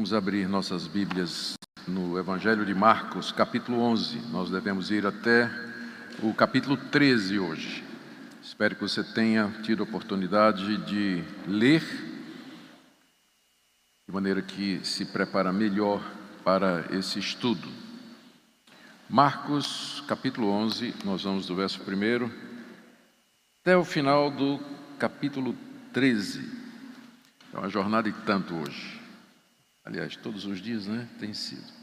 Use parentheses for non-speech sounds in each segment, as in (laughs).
Vamos abrir nossas Bíblias no Evangelho de Marcos, capítulo 11. Nós devemos ir até o capítulo 13 hoje. Espero que você tenha tido a oportunidade de ler, de maneira que se prepara melhor para esse estudo. Marcos, capítulo 11, nós vamos do verso 1 até o final do capítulo 13. É uma jornada e tanto hoje. Aliás, todos os dias, né? Tem sido.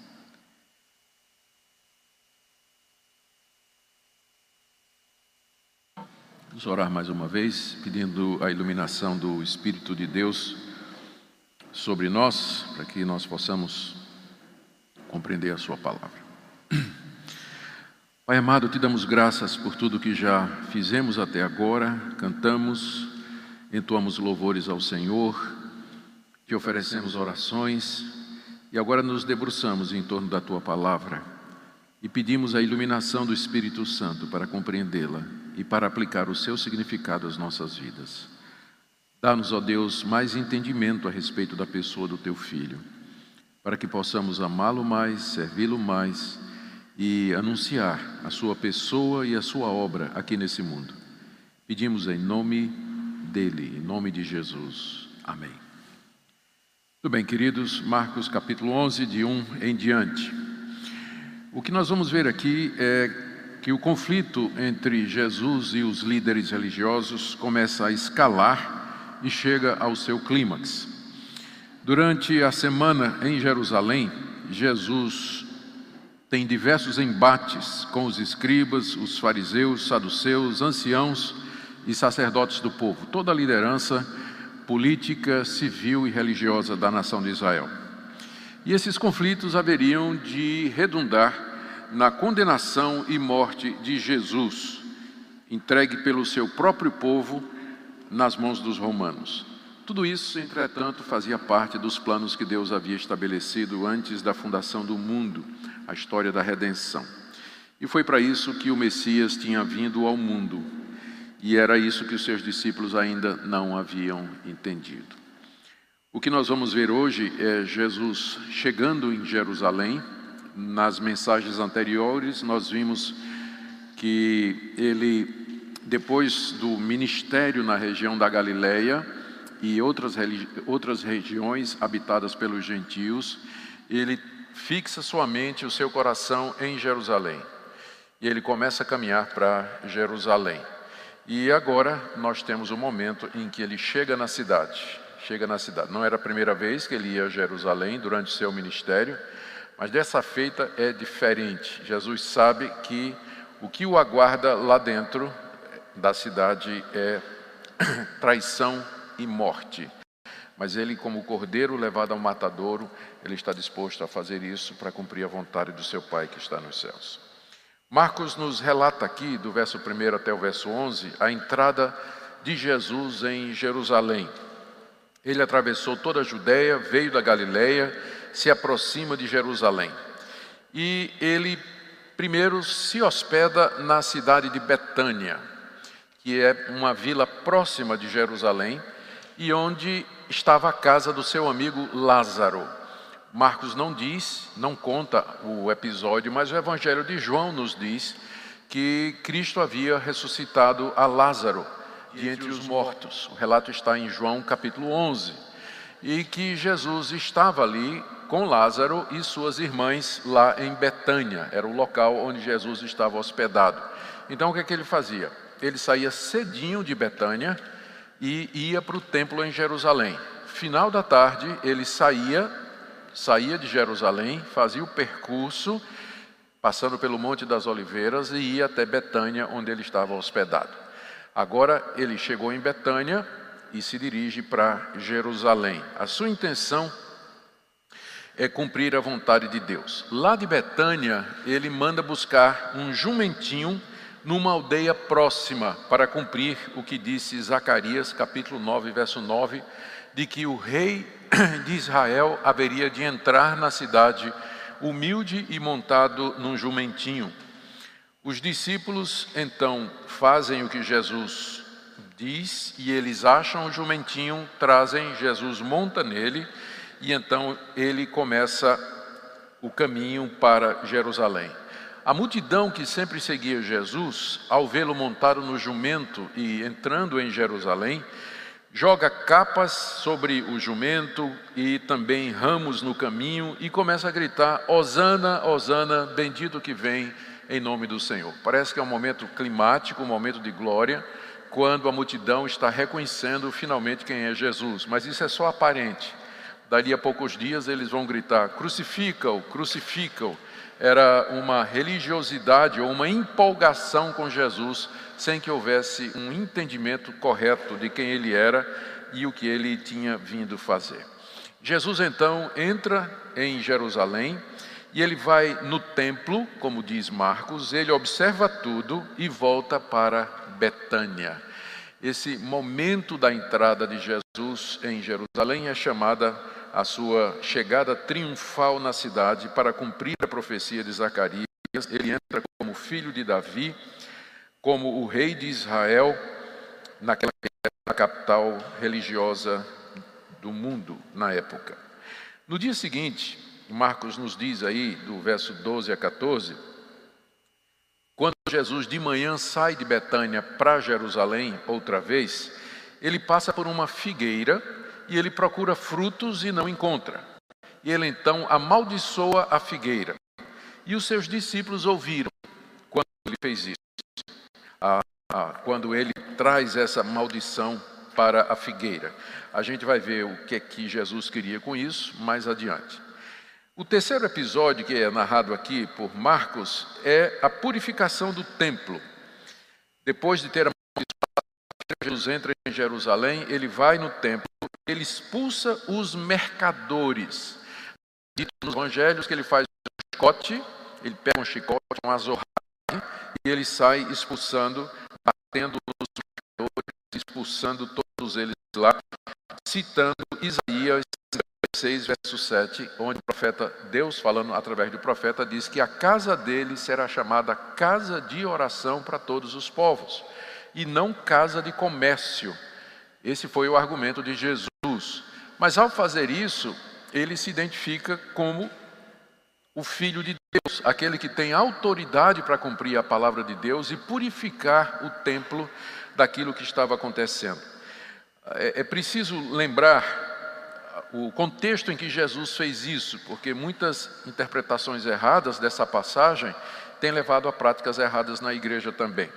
Vamos orar mais uma vez, pedindo a iluminação do Espírito de Deus sobre nós, para que nós possamos compreender a Sua palavra. Pai amado, te damos graças por tudo que já fizemos até agora, cantamos, entoamos louvores ao Senhor, te oferecemos orações e agora nos debruçamos em torno da tua palavra e pedimos a iluminação do Espírito Santo para compreendê-la e para aplicar o seu significado às nossas vidas. Dá-nos, ó Deus, mais entendimento a respeito da pessoa do teu filho, para que possamos amá-lo mais, servi-lo mais e anunciar a sua pessoa e a sua obra aqui nesse mundo. Pedimos em nome dele, em nome de Jesus. Amém. Tudo bem, queridos, Marcos capítulo 11, de 1 em diante. O que nós vamos ver aqui é que o conflito entre Jesus e os líderes religiosos começa a escalar e chega ao seu clímax. Durante a semana em Jerusalém, Jesus tem diversos embates com os escribas, os fariseus, saduceus, anciãos e sacerdotes do povo, toda a liderança política, civil e religiosa da nação de Israel. E esses conflitos haveriam de redundar na condenação e morte de Jesus, entregue pelo seu próprio povo nas mãos dos romanos. Tudo isso, entretanto, fazia parte dos planos que Deus havia estabelecido antes da fundação do mundo, a história da redenção. E foi para isso que o Messias tinha vindo ao mundo, e era isso que os seus discípulos ainda não haviam entendido. O que nós vamos ver hoje é Jesus chegando em Jerusalém. Nas mensagens anteriores, nós vimos que ele, depois do ministério na região da Galileia e outras, outras regiões habitadas pelos gentios, ele fixa sua mente, o seu coração em Jerusalém. E ele começa a caminhar para Jerusalém. E agora nós temos o um momento em que ele chega na cidade. Chega na cidade. Não era a primeira vez que ele ia a Jerusalém durante seu ministério, mas dessa feita é diferente. Jesus sabe que o que o aguarda lá dentro da cidade é (coughs) traição e morte. Mas ele, como cordeiro levado ao matadouro, ele está disposto a fazer isso para cumprir a vontade do seu Pai que está nos céus. Marcos nos relata aqui, do verso 1 até o verso 11, a entrada de Jesus em Jerusalém. Ele atravessou toda a Judéia, veio da Galiléia, se aproxima de Jerusalém. E ele primeiro se hospeda na cidade de Betânia, que é uma vila próxima de Jerusalém e onde estava a casa do seu amigo Lázaro. Marcos não diz, não conta o episódio, mas o Evangelho de João nos diz que Cristo havia ressuscitado a Lázaro de entre os mortos. O relato está em João capítulo 11. E que Jesus estava ali com Lázaro e suas irmãs lá em Betânia, era o local onde Jesus estava hospedado. Então o que, é que ele fazia? Ele saía cedinho de Betânia e ia para o templo em Jerusalém. Final da tarde, ele saía saía de Jerusalém, fazia o percurso, passando pelo Monte das Oliveiras e ia até Betânia, onde ele estava hospedado. Agora ele chegou em Betânia e se dirige para Jerusalém. A sua intenção é cumprir a vontade de Deus. Lá de Betânia, ele manda buscar um jumentinho numa aldeia próxima para cumprir o que disse Zacarias, capítulo 9, verso 9, de que o rei (coughs) de Israel haveria de entrar na cidade humilde e montado num jumentinho. Os discípulos então fazem o que Jesus diz e eles acham o jumentinho, trazem, Jesus monta nele e então ele começa o caminho para Jerusalém. A multidão que sempre seguia Jesus, ao vê-lo montado no jumento e entrando em Jerusalém, joga capas sobre o jumento e também ramos no caminho e começa a gritar: Hosana, Hosana, bendito que vem em nome do Senhor. Parece que é um momento climático, um momento de glória, quando a multidão está reconhecendo finalmente quem é Jesus, mas isso é só aparente. Dali a poucos dias eles vão gritar: crucifica-o, crucifica-o. Era uma religiosidade ou uma empolgação com Jesus, sem que houvesse um entendimento correto de quem ele era e o que ele tinha vindo fazer. Jesus então entra em Jerusalém e ele vai no templo, como diz Marcos, ele observa tudo e volta para Betânia. Esse momento da entrada de Jesus em Jerusalém é chamada a sua chegada triunfal na cidade para cumprir a profecia de Zacarias. Ele entra como filho de Davi, como o rei de Israel, naquela capital religiosa do mundo na época. No dia seguinte, Marcos nos diz aí, do verso 12 a 14, quando Jesus de manhã sai de Betânia para Jerusalém outra vez, ele passa por uma figueira e ele procura frutos e não encontra. E ele então amaldiçoa a figueira. E os seus discípulos ouviram quando ele fez isso, a, a, quando ele traz essa maldição para a figueira. A gente vai ver o que é que Jesus queria com isso mais adiante. O terceiro episódio que é narrado aqui por Marcos é a purificação do templo. Depois de ter amaldiçoado, Jesus entra em Jerusalém, ele vai no templo ele expulsa os mercadores. Dito nos evangelhos que ele faz um chicote, ele pega um chicote, um azorrague, e ele sai expulsando, batendo os mercadores, expulsando todos eles lá, citando Isaías 6, verso 7, onde o profeta, Deus falando através do profeta, diz que a casa dele será chamada casa de oração para todos os povos, e não casa de comércio. Esse foi o argumento de Jesus. Mas ao fazer isso, ele se identifica como o Filho de Deus, aquele que tem autoridade para cumprir a palavra de Deus e purificar o templo daquilo que estava acontecendo. É, é preciso lembrar o contexto em que Jesus fez isso, porque muitas interpretações erradas dessa passagem têm levado a práticas erradas na igreja também.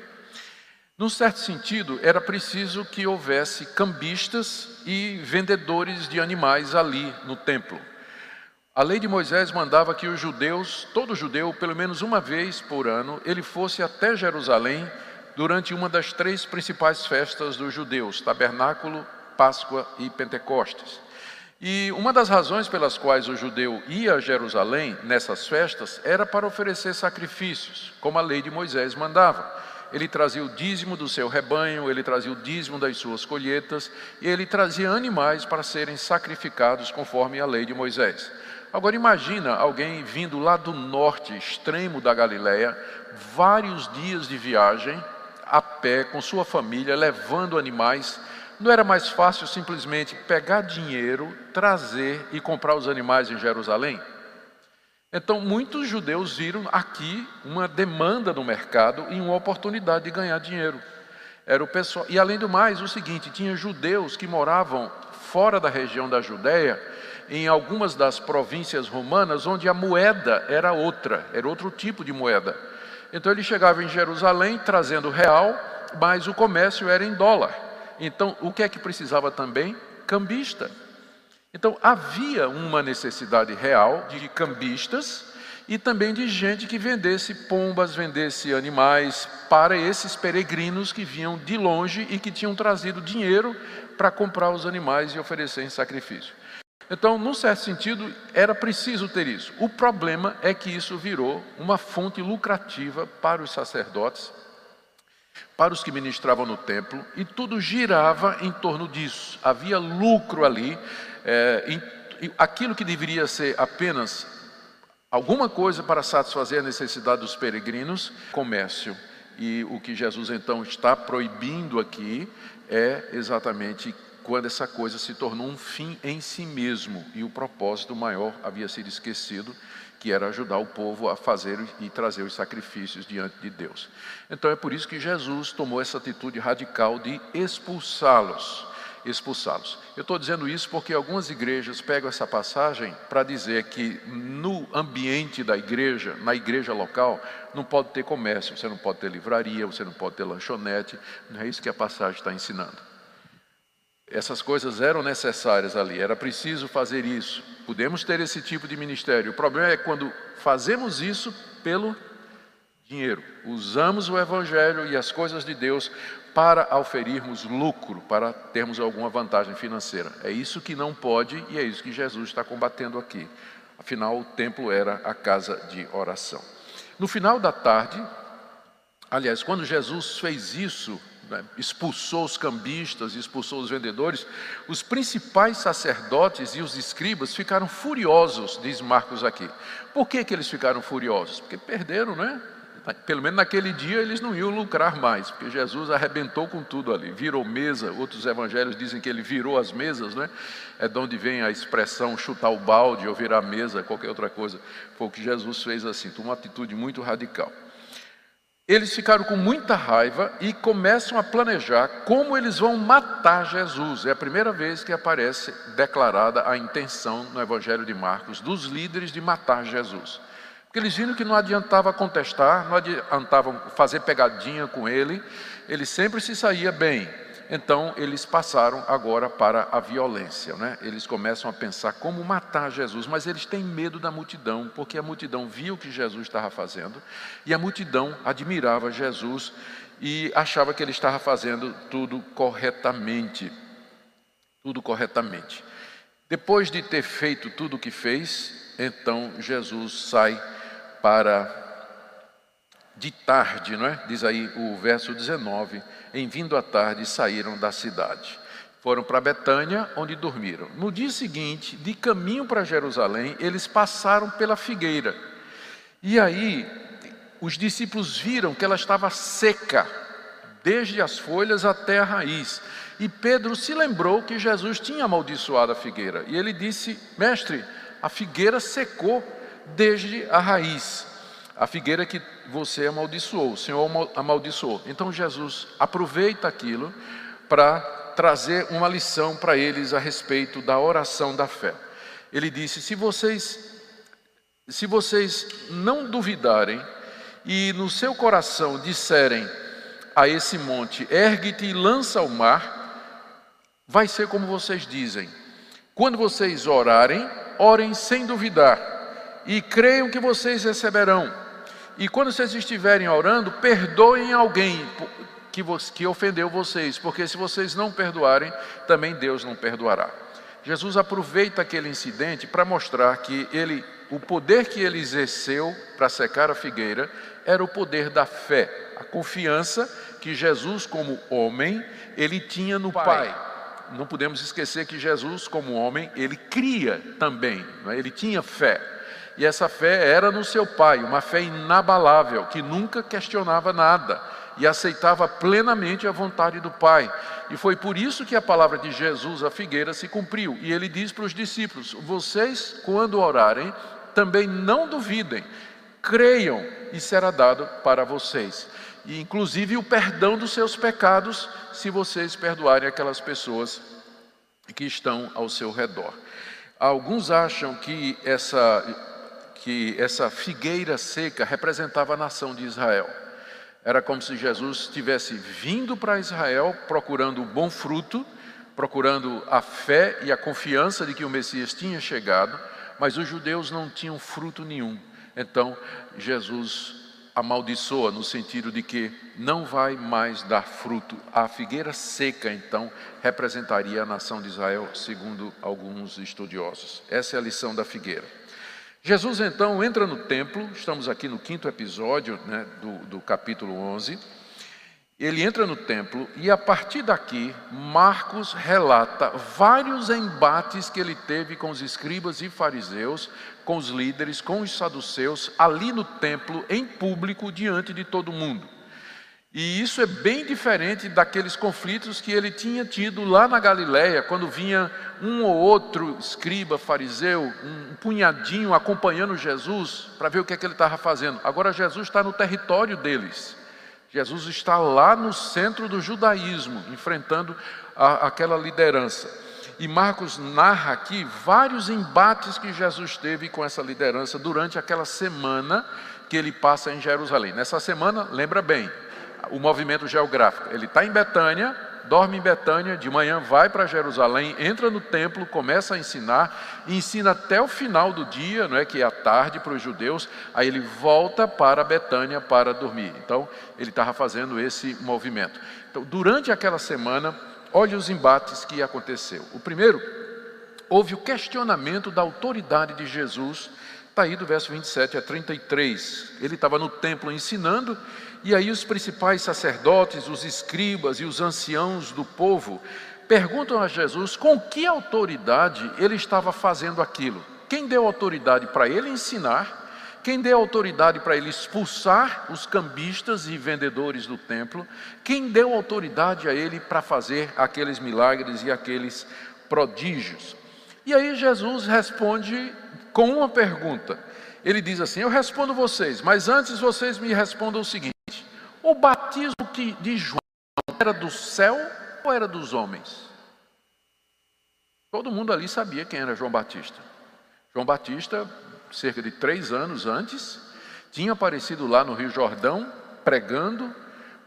Num certo sentido, era preciso que houvesse cambistas e vendedores de animais ali no templo. A lei de Moisés mandava que os judeus, todo judeu, pelo menos uma vez por ano, ele fosse até Jerusalém durante uma das três principais festas dos judeus: Tabernáculo, Páscoa e Pentecostes. E uma das razões pelas quais o judeu ia a Jerusalém nessas festas era para oferecer sacrifícios, como a lei de Moisés mandava ele trazia o dízimo do seu rebanho, ele trazia o dízimo das suas colheitas, e ele trazia animais para serem sacrificados conforme a lei de Moisés. Agora imagina alguém vindo lá do norte, extremo da Galileia, vários dias de viagem, a pé, com sua família, levando animais. Não era mais fácil simplesmente pegar dinheiro, trazer e comprar os animais em Jerusalém? Então, muitos judeus viram aqui uma demanda no mercado e uma oportunidade de ganhar dinheiro. Era o pessoal. E além do mais, o seguinte, tinha judeus que moravam fora da região da Judéia, em algumas das províncias romanas, onde a moeda era outra, era outro tipo de moeda. Então ele chegava em Jerusalém trazendo real, mas o comércio era em dólar. Então, o que é que precisava também? Cambista. Então havia uma necessidade real de cambistas e também de gente que vendesse pombas, vendesse animais para esses peregrinos que vinham de longe e que tinham trazido dinheiro para comprar os animais e oferecer em sacrifício. Então, num certo sentido, era preciso ter isso. O problema é que isso virou uma fonte lucrativa para os sacerdotes, para os que ministravam no templo, e tudo girava em torno disso. Havia lucro ali, é, em, aquilo que deveria ser apenas alguma coisa para satisfazer a necessidade dos peregrinos, comércio. E o que Jesus então está proibindo aqui é exatamente quando essa coisa se tornou um fim em si mesmo e o propósito maior havia sido esquecido, que era ajudar o povo a fazer e trazer os sacrifícios diante de Deus. Então é por isso que Jesus tomou essa atitude radical de expulsá-los. Expulsá-los. Eu estou dizendo isso porque algumas igrejas pegam essa passagem para dizer que no ambiente da igreja, na igreja local, não pode ter comércio, você não pode ter livraria, você não pode ter lanchonete, não é isso que a passagem está ensinando. Essas coisas eram necessárias ali, era preciso fazer isso. Podemos ter esse tipo de ministério. O problema é quando fazemos isso pelo dinheiro. Usamos o Evangelho e as coisas de Deus para auferirmos lucro, para termos alguma vantagem financeira. É isso que não pode e é isso que Jesus está combatendo aqui. Afinal, o templo era a casa de oração. No final da tarde, aliás, quando Jesus fez isso, né, expulsou os cambistas, expulsou os vendedores, os principais sacerdotes e os escribas ficaram furiosos, diz Marcos aqui. Por que, que eles ficaram furiosos? Porque perderam, né? Pelo menos naquele dia eles não iam lucrar mais, porque Jesus arrebentou com tudo ali, virou mesa. Outros evangelhos dizem que ele virou as mesas, né? É de onde vem a expressão chutar o balde ou virar a mesa, qualquer outra coisa. Foi o que Jesus fez assim, uma atitude muito radical. Eles ficaram com muita raiva e começam a planejar como eles vão matar Jesus. É a primeira vez que aparece declarada a intenção no Evangelho de Marcos dos líderes de matar Jesus. Porque eles viram que não adiantava contestar, não adiantava fazer pegadinha com ele, ele sempre se saía bem. Então eles passaram agora para a violência, né? Eles começam a pensar como matar Jesus, mas eles têm medo da multidão, porque a multidão via o que Jesus estava fazendo e a multidão admirava Jesus e achava que ele estava fazendo tudo corretamente. Tudo corretamente. Depois de ter feito tudo o que fez, então Jesus sai para de tarde, não é? Diz aí o verso 19 em vindo à tarde, saíram da cidade. Foram para Betânia, onde dormiram. No dia seguinte, de caminho para Jerusalém, eles passaram pela figueira. E aí, os discípulos viram que ela estava seca, desde as folhas até a raiz. E Pedro se lembrou que Jesus tinha amaldiçoado a figueira. E ele disse: Mestre, a figueira secou desde a raiz a figueira que você amaldiçoou, o Senhor amaldiçoou. Então Jesus aproveita aquilo para trazer uma lição para eles a respeito da oração da fé. Ele disse: se vocês, se vocês não duvidarem e no seu coração disserem a esse monte: ergue-te e lança ao mar, vai ser como vocês dizem. Quando vocês orarem, orem sem duvidar e creiam que vocês receberão. E quando vocês estiverem orando, perdoem alguém que, que ofendeu vocês, porque se vocês não perdoarem, também Deus não perdoará. Jesus aproveita aquele incidente para mostrar que ele, o poder que ele exerceu para secar a figueira era o poder da fé, a confiança que Jesus, como homem, ele tinha no Pai. Não podemos esquecer que Jesus, como homem, ele cria também, é? ele tinha fé. E essa fé era no seu pai, uma fé inabalável, que nunca questionava nada e aceitava plenamente a vontade do Pai. E foi por isso que a palavra de Jesus à figueira se cumpriu. E ele diz para os discípulos: Vocês, quando orarem, também não duvidem, creiam e será dado para vocês. E inclusive o perdão dos seus pecados, se vocês perdoarem aquelas pessoas que estão ao seu redor. Alguns acham que essa que essa figueira seca representava a nação de Israel. Era como se Jesus tivesse vindo para Israel procurando o bom fruto, procurando a fé e a confiança de que o Messias tinha chegado, mas os judeus não tinham fruto nenhum. Então, Jesus amaldiçoa no sentido de que não vai mais dar fruto. A figueira seca, então, representaria a nação de Israel, segundo alguns estudiosos. Essa é a lição da figueira. Jesus então entra no templo, estamos aqui no quinto episódio né, do, do capítulo 11. Ele entra no templo e a partir daqui, Marcos relata vários embates que ele teve com os escribas e fariseus, com os líderes, com os saduceus, ali no templo, em público, diante de todo mundo. E isso é bem diferente daqueles conflitos que ele tinha tido lá na Galiléia, quando vinha um ou outro escriba, fariseu, um punhadinho acompanhando Jesus para ver o que é que ele estava fazendo. Agora Jesus está no território deles. Jesus está lá no centro do judaísmo, enfrentando a, aquela liderança. E Marcos narra aqui vários embates que Jesus teve com essa liderança durante aquela semana que ele passa em Jerusalém. Nessa semana, lembra bem, o movimento geográfico. Ele está em Betânia, dorme em Betânia, de manhã vai para Jerusalém, entra no templo, começa a ensinar, ensina até o final do dia, não é que é a tarde para os judeus, aí ele volta para Betânia para dormir. Então, ele estava fazendo esse movimento. Então, durante aquela semana, olhe os embates que aconteceu. O primeiro, houve o questionamento da autoridade de Jesus, está aí do verso 27 a 33. Ele estava no templo ensinando, e aí os principais sacerdotes, os escribas e os anciãos do povo perguntam a Jesus com que autoridade ele estava fazendo aquilo. Quem deu autoridade para ele ensinar? Quem deu autoridade para ele expulsar os cambistas e vendedores do templo? Quem deu autoridade a ele para fazer aqueles milagres e aqueles prodígios? E aí Jesus responde com uma pergunta. Ele diz assim: Eu respondo vocês, mas antes vocês me respondam o seguinte: o batismo de João era do céu ou era dos homens? Todo mundo ali sabia quem era João Batista. João Batista, cerca de três anos antes, tinha aparecido lá no Rio Jordão, pregando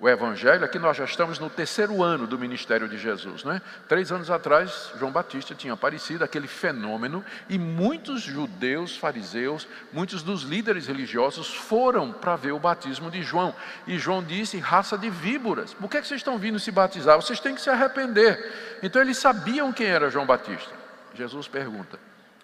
o Evangelho, aqui nós já estamos no terceiro ano do ministério de Jesus. Né? Três anos atrás, João Batista tinha aparecido, aquele fenômeno, e muitos judeus, fariseus, muitos dos líderes religiosos foram para ver o batismo de João. E João disse: raça de víboras, por que, que vocês estão vindo se batizar? Vocês têm que se arrepender. Então eles sabiam quem era João Batista. Jesus pergunta: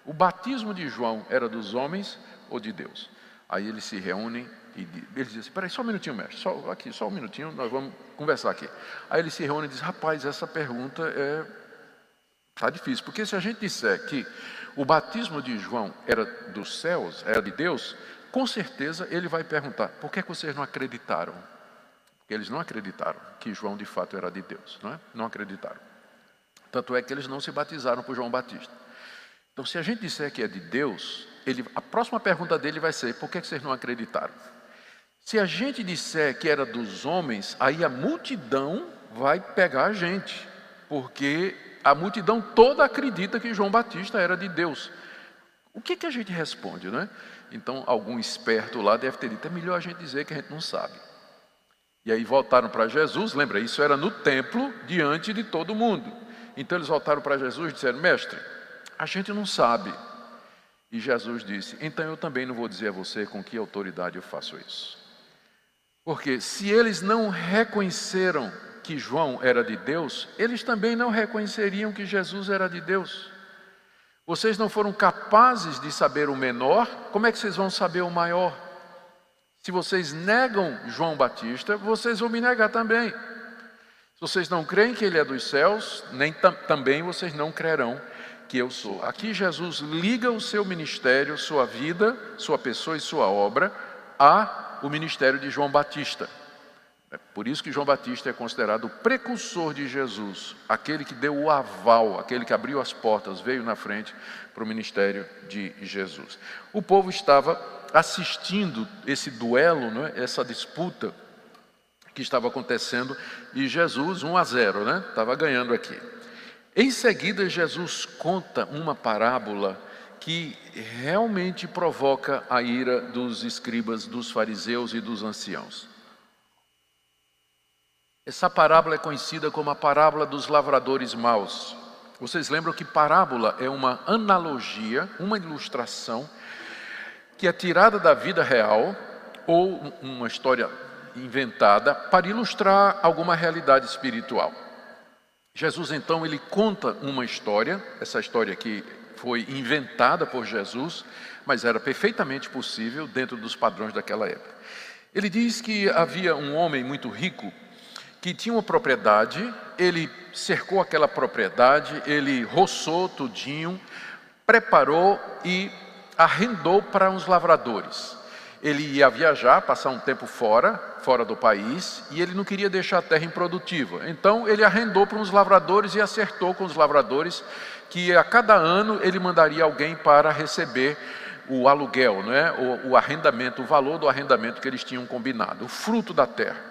o batismo de João era dos homens ou de Deus? Aí eles se reúnem e ele diz assim, peraí, só um minutinho, mestre, só, aqui, só um minutinho, nós vamos conversar aqui. Aí ele se reúne e diz, rapaz, essa pergunta é está difícil, porque se a gente disser que o batismo de João era dos céus, era de Deus, com certeza ele vai perguntar, por que, é que vocês não acreditaram? Porque eles não acreditaram que João de fato era de Deus, não é? Não acreditaram. Tanto é que eles não se batizaram por João Batista. Então, se a gente disser que é de Deus, ele, a próxima pergunta dele vai ser: por que, é que vocês não acreditaram? Se a gente disser que era dos homens, aí a multidão vai pegar a gente, porque a multidão toda acredita que João Batista era de Deus. O que, que a gente responde, né? Então, algum esperto lá deve ter dito: é melhor a gente dizer que a gente não sabe. E aí voltaram para Jesus, lembra, isso era no templo, diante de todo mundo. Então eles voltaram para Jesus e disseram: Mestre, a gente não sabe. E Jesus disse: Então eu também não vou dizer a você com que autoridade eu faço isso. Porque se eles não reconheceram que João era de Deus, eles também não reconheceriam que Jesus era de Deus. Vocês não foram capazes de saber o menor, como é que vocês vão saber o maior? Se vocês negam João Batista, vocês vão me negar também. Se vocês não creem que ele é dos céus, nem também vocês não crerão que eu sou. Aqui Jesus liga o seu ministério, sua vida, sua pessoa e sua obra a o ministério de João Batista. É por isso que João Batista é considerado o precursor de Jesus, aquele que deu o aval, aquele que abriu as portas, veio na frente para o ministério de Jesus. O povo estava assistindo esse duelo, né, essa disputa que estava acontecendo, e Jesus, 1 a 0, né, estava ganhando aqui. Em seguida, Jesus conta uma parábola que realmente provoca a ira dos escribas, dos fariseus e dos anciãos. Essa parábola é conhecida como a parábola dos lavradores maus. Vocês lembram que parábola é uma analogia, uma ilustração que é tirada da vida real ou uma história inventada para ilustrar alguma realidade espiritual. Jesus então ele conta uma história, essa história aqui foi inventada por Jesus, mas era perfeitamente possível dentro dos padrões daquela época. Ele diz que havia um homem muito rico que tinha uma propriedade, ele cercou aquela propriedade, ele roçou tudinho, preparou e arrendou para uns lavradores. Ele ia viajar, passar um tempo fora, fora do país, e ele não queria deixar a terra improdutiva. Então ele arrendou para uns lavradores e acertou com os lavradores que a cada ano ele mandaria alguém para receber o aluguel, né? o, o arrendamento, o valor do arrendamento que eles tinham combinado, o fruto da terra.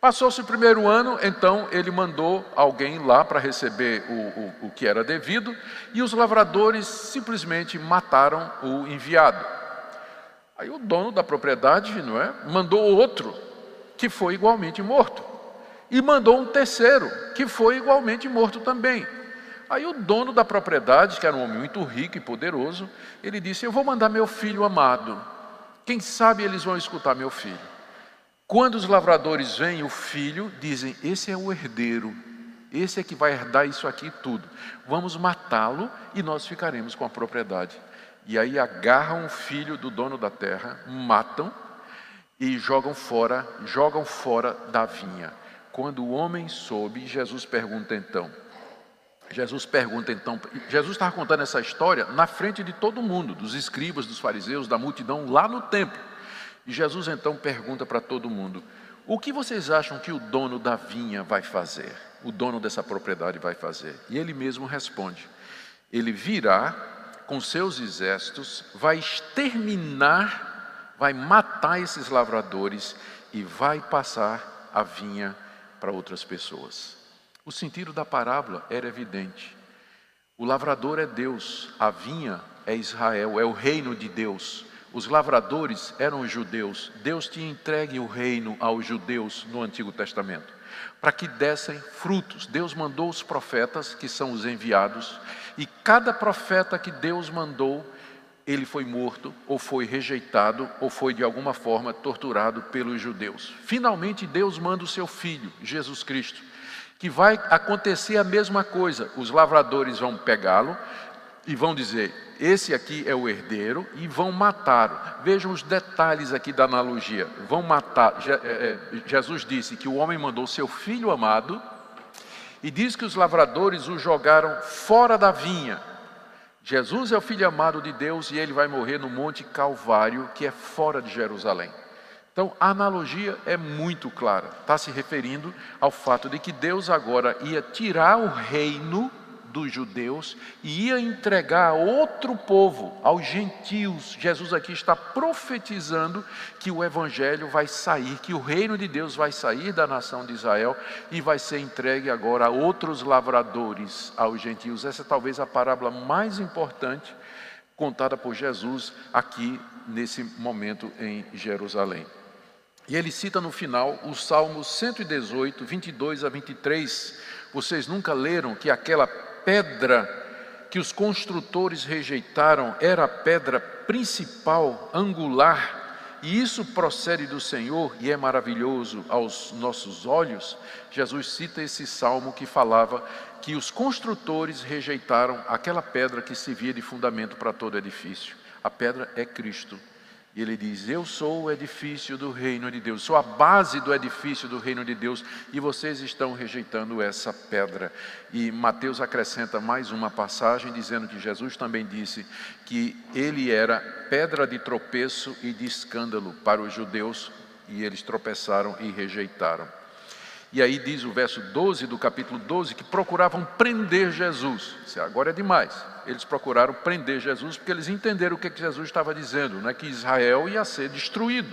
Passou-se o primeiro ano, então ele mandou alguém lá para receber o, o, o, que era devido, e os lavradores simplesmente mataram o enviado. Aí o dono da propriedade, não é, mandou outro que foi igualmente morto, e mandou um terceiro que foi igualmente morto também. Aí o dono da propriedade, que era um homem muito rico e poderoso, ele disse: Eu vou mandar meu filho amado. Quem sabe eles vão escutar meu filho. Quando os lavradores veem o filho, dizem: Esse é o herdeiro, esse é que vai herdar isso aqui tudo. Vamos matá-lo e nós ficaremos com a propriedade. E aí agarram o filho do dono da terra, matam e jogam fora, jogam fora da vinha. Quando o homem soube, Jesus pergunta então: Jesus pergunta então, Jesus estava contando essa história na frente de todo mundo, dos escribas, dos fariseus, da multidão lá no templo. E Jesus então pergunta para todo mundo: o que vocês acham que o dono da vinha vai fazer? O dono dessa propriedade vai fazer? E ele mesmo responde: ele virá com seus exércitos, vai exterminar, vai matar esses lavradores e vai passar a vinha para outras pessoas. O sentido da parábola era evidente. O lavrador é Deus, a vinha é Israel, é o reino de Deus. Os lavradores eram os judeus. Deus tinha entregue o reino aos judeus no Antigo Testamento, para que dessem frutos. Deus mandou os profetas, que são os enviados, e cada profeta que Deus mandou, ele foi morto, ou foi rejeitado, ou foi de alguma forma torturado pelos judeus. Finalmente, Deus manda o seu filho, Jesus Cristo, que vai acontecer a mesma coisa. Os lavradores vão pegá-lo e vão dizer: esse aqui é o herdeiro e vão matá-lo. Vejam os detalhes aqui da analogia. Vão matar. É, é, Jesus disse que o homem mandou seu filho amado e diz que os lavradores o jogaram fora da vinha. Jesus é o filho amado de Deus e ele vai morrer no Monte Calvário, que é fora de Jerusalém. Então, a analogia é muito clara. Está se referindo ao fato de que Deus agora ia tirar o reino dos judeus e ia entregar a outro povo, aos gentios. Jesus aqui está profetizando que o evangelho vai sair, que o reino de Deus vai sair da nação de Israel e vai ser entregue agora a outros lavradores, aos gentios. Essa é talvez a parábola mais importante contada por Jesus aqui nesse momento em Jerusalém. E ele cita no final o Salmo 118, 22 a 23. Vocês nunca leram que aquela pedra que os construtores rejeitaram era a pedra principal, angular, e isso procede do Senhor e é maravilhoso aos nossos olhos. Jesus cita esse salmo que falava que os construtores rejeitaram aquela pedra que servia de fundamento para todo edifício. A pedra é Cristo. E ele diz: Eu sou o edifício do reino de Deus, sou a base do edifício do reino de Deus, e vocês estão rejeitando essa pedra. E Mateus acrescenta mais uma passagem, dizendo que Jesus também disse que ele era pedra de tropeço e de escândalo para os judeus, e eles tropeçaram e rejeitaram. E aí diz o verso 12 do capítulo 12 que procuravam prender Jesus. Isso agora é demais. Eles procuraram prender Jesus porque eles entenderam o que, Jesus estava dizendo, né? que Israel ia ser destruído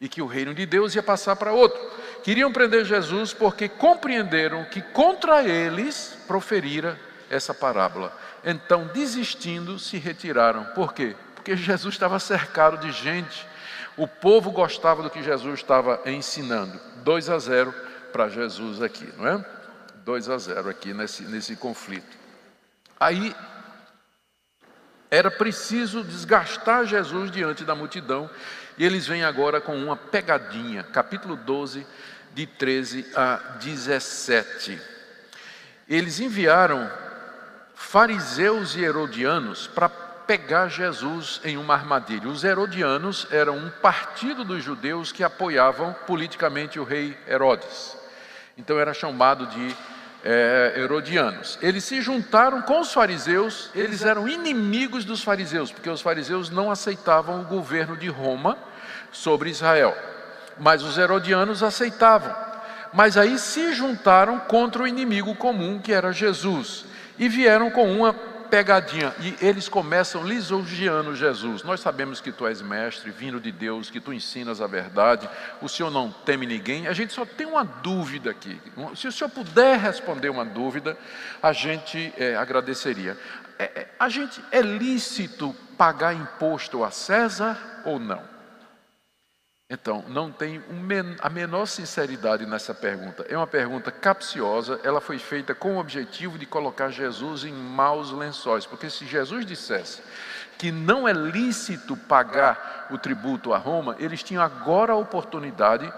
e que o reino de Deus ia passar para outro. Queriam prender Jesus porque compreenderam que contra eles proferira essa parábola. Então, desistindo, se retiraram. Por quê? Porque Jesus estava cercado de gente. O povo gostava do que Jesus estava ensinando. 2 a 0 para Jesus aqui, não é? 2 a 0 aqui nesse, nesse conflito. Aí era preciso desgastar Jesus diante da multidão, e eles vêm agora com uma pegadinha, capítulo 12, de 13 a 17. Eles enviaram fariseus e herodianos para pegar Jesus em uma armadilha. Os herodianos eram um partido dos judeus que apoiavam politicamente o rei Herodes então era chamado de é, herodianos. Eles se juntaram com os fariseus, eles eram inimigos dos fariseus, porque os fariseus não aceitavam o governo de Roma, sobre Israel. Mas os herodianos aceitavam. Mas aí se juntaram contra o inimigo comum que era Jesus e vieram com uma pegadinha. E eles começam lisonjeando Jesus. Nós sabemos que tu és mestre, vindo de Deus, que tu ensinas a verdade, o Senhor não teme ninguém. A gente só tem uma dúvida aqui. Se o Senhor puder responder uma dúvida, a gente é, agradeceria. É, é, a gente é lícito pagar imposto a César ou não? Então, não tem a menor sinceridade nessa pergunta. É uma pergunta capciosa, ela foi feita com o objetivo de colocar Jesus em maus lençóis. Porque se Jesus dissesse que não é lícito pagar o tributo a Roma, eles tinham agora a oportunidade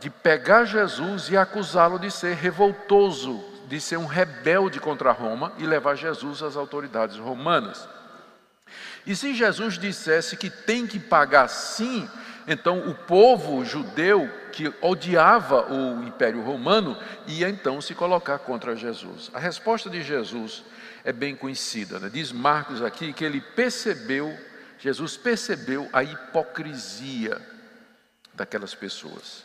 de pegar Jesus e acusá-lo de ser revoltoso, de ser um rebelde contra Roma e levar Jesus às autoridades romanas. E se Jesus dissesse que tem que pagar sim, então o povo judeu que odiava o Império Romano ia então se colocar contra Jesus. A resposta de Jesus é bem conhecida. Né? Diz Marcos aqui que ele percebeu, Jesus percebeu a hipocrisia daquelas pessoas.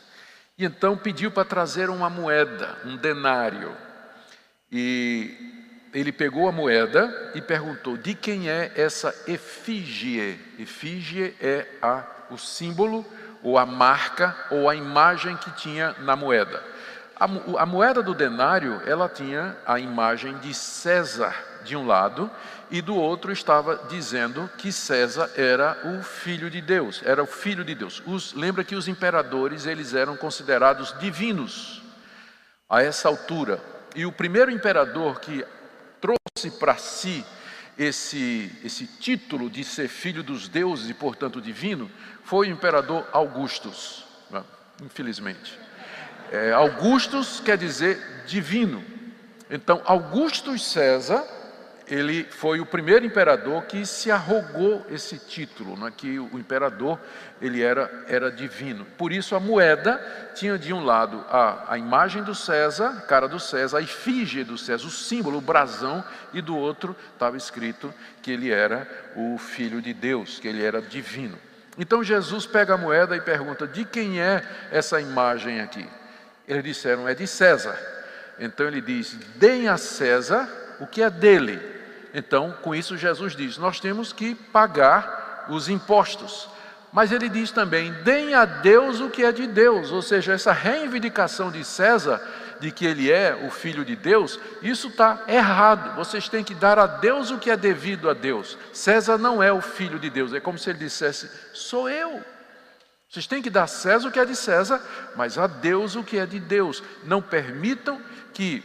E então pediu para trazer uma moeda, um denário. E ele pegou a moeda e perguntou: de quem é essa efígie? Efígie é a o símbolo, ou a marca, ou a imagem que tinha na moeda. A, a moeda do denário, ela tinha a imagem de César de um lado, e do outro estava dizendo que César era o filho de Deus, era o filho de Deus. Os, lembra que os imperadores, eles eram considerados divinos a essa altura. E o primeiro imperador que trouxe para si esse, esse título de ser filho dos deuses e, portanto, divino, foi o imperador Augustus, né? infelizmente. É, Augustus quer dizer divino. Então, Augustus César ele foi o primeiro imperador que se arrogou esse título, né, que o imperador ele era, era divino. Por isso a moeda tinha de um lado a, a imagem do César, cara do César, a efígie do César, o símbolo, o brasão, e do outro estava escrito que ele era o filho de Deus, que ele era divino. Então Jesus pega a moeda e pergunta: de quem é essa imagem aqui? Eles disseram: é de César. Então ele diz: deem a César o que é dele então, com isso, Jesus diz: nós temos que pagar os impostos. Mas ele diz também: deem a Deus o que é de Deus, ou seja, essa reivindicação de César, de que ele é o filho de Deus, isso está errado. Vocês têm que dar a Deus o que é devido a Deus. César não é o filho de Deus, é como se ele dissesse: sou eu. Vocês têm que dar a César o que é de César, mas a Deus o que é de Deus. Não permitam que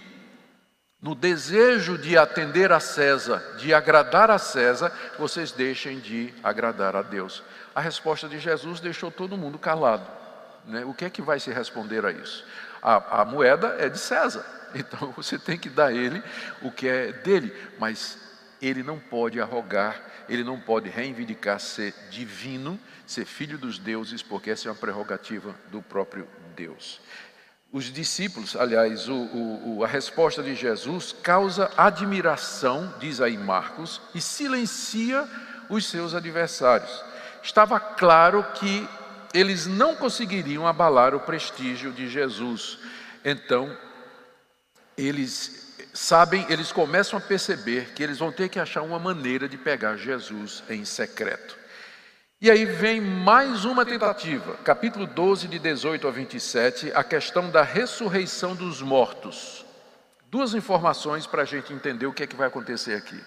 no desejo de atender a César, de agradar a César, vocês deixem de agradar a Deus. A resposta de Jesus deixou todo mundo calado. Né? O que é que vai se responder a isso? A, a moeda é de César, (laughs) então você tem que dar ele o que é dele, mas ele não pode arrogar, ele não pode reivindicar ser divino, ser filho dos deuses, porque essa é uma prerrogativa do próprio Deus os discípulos, aliás, o, o, a resposta de Jesus causa admiração, diz aí Marcos, e silencia os seus adversários. Estava claro que eles não conseguiriam abalar o prestígio de Jesus. Então, eles sabem, eles começam a perceber que eles vão ter que achar uma maneira de pegar Jesus em secreto. E aí vem mais uma tentativa, capítulo 12, de 18 a 27, a questão da ressurreição dos mortos. Duas informações para a gente entender o que é que vai acontecer aqui.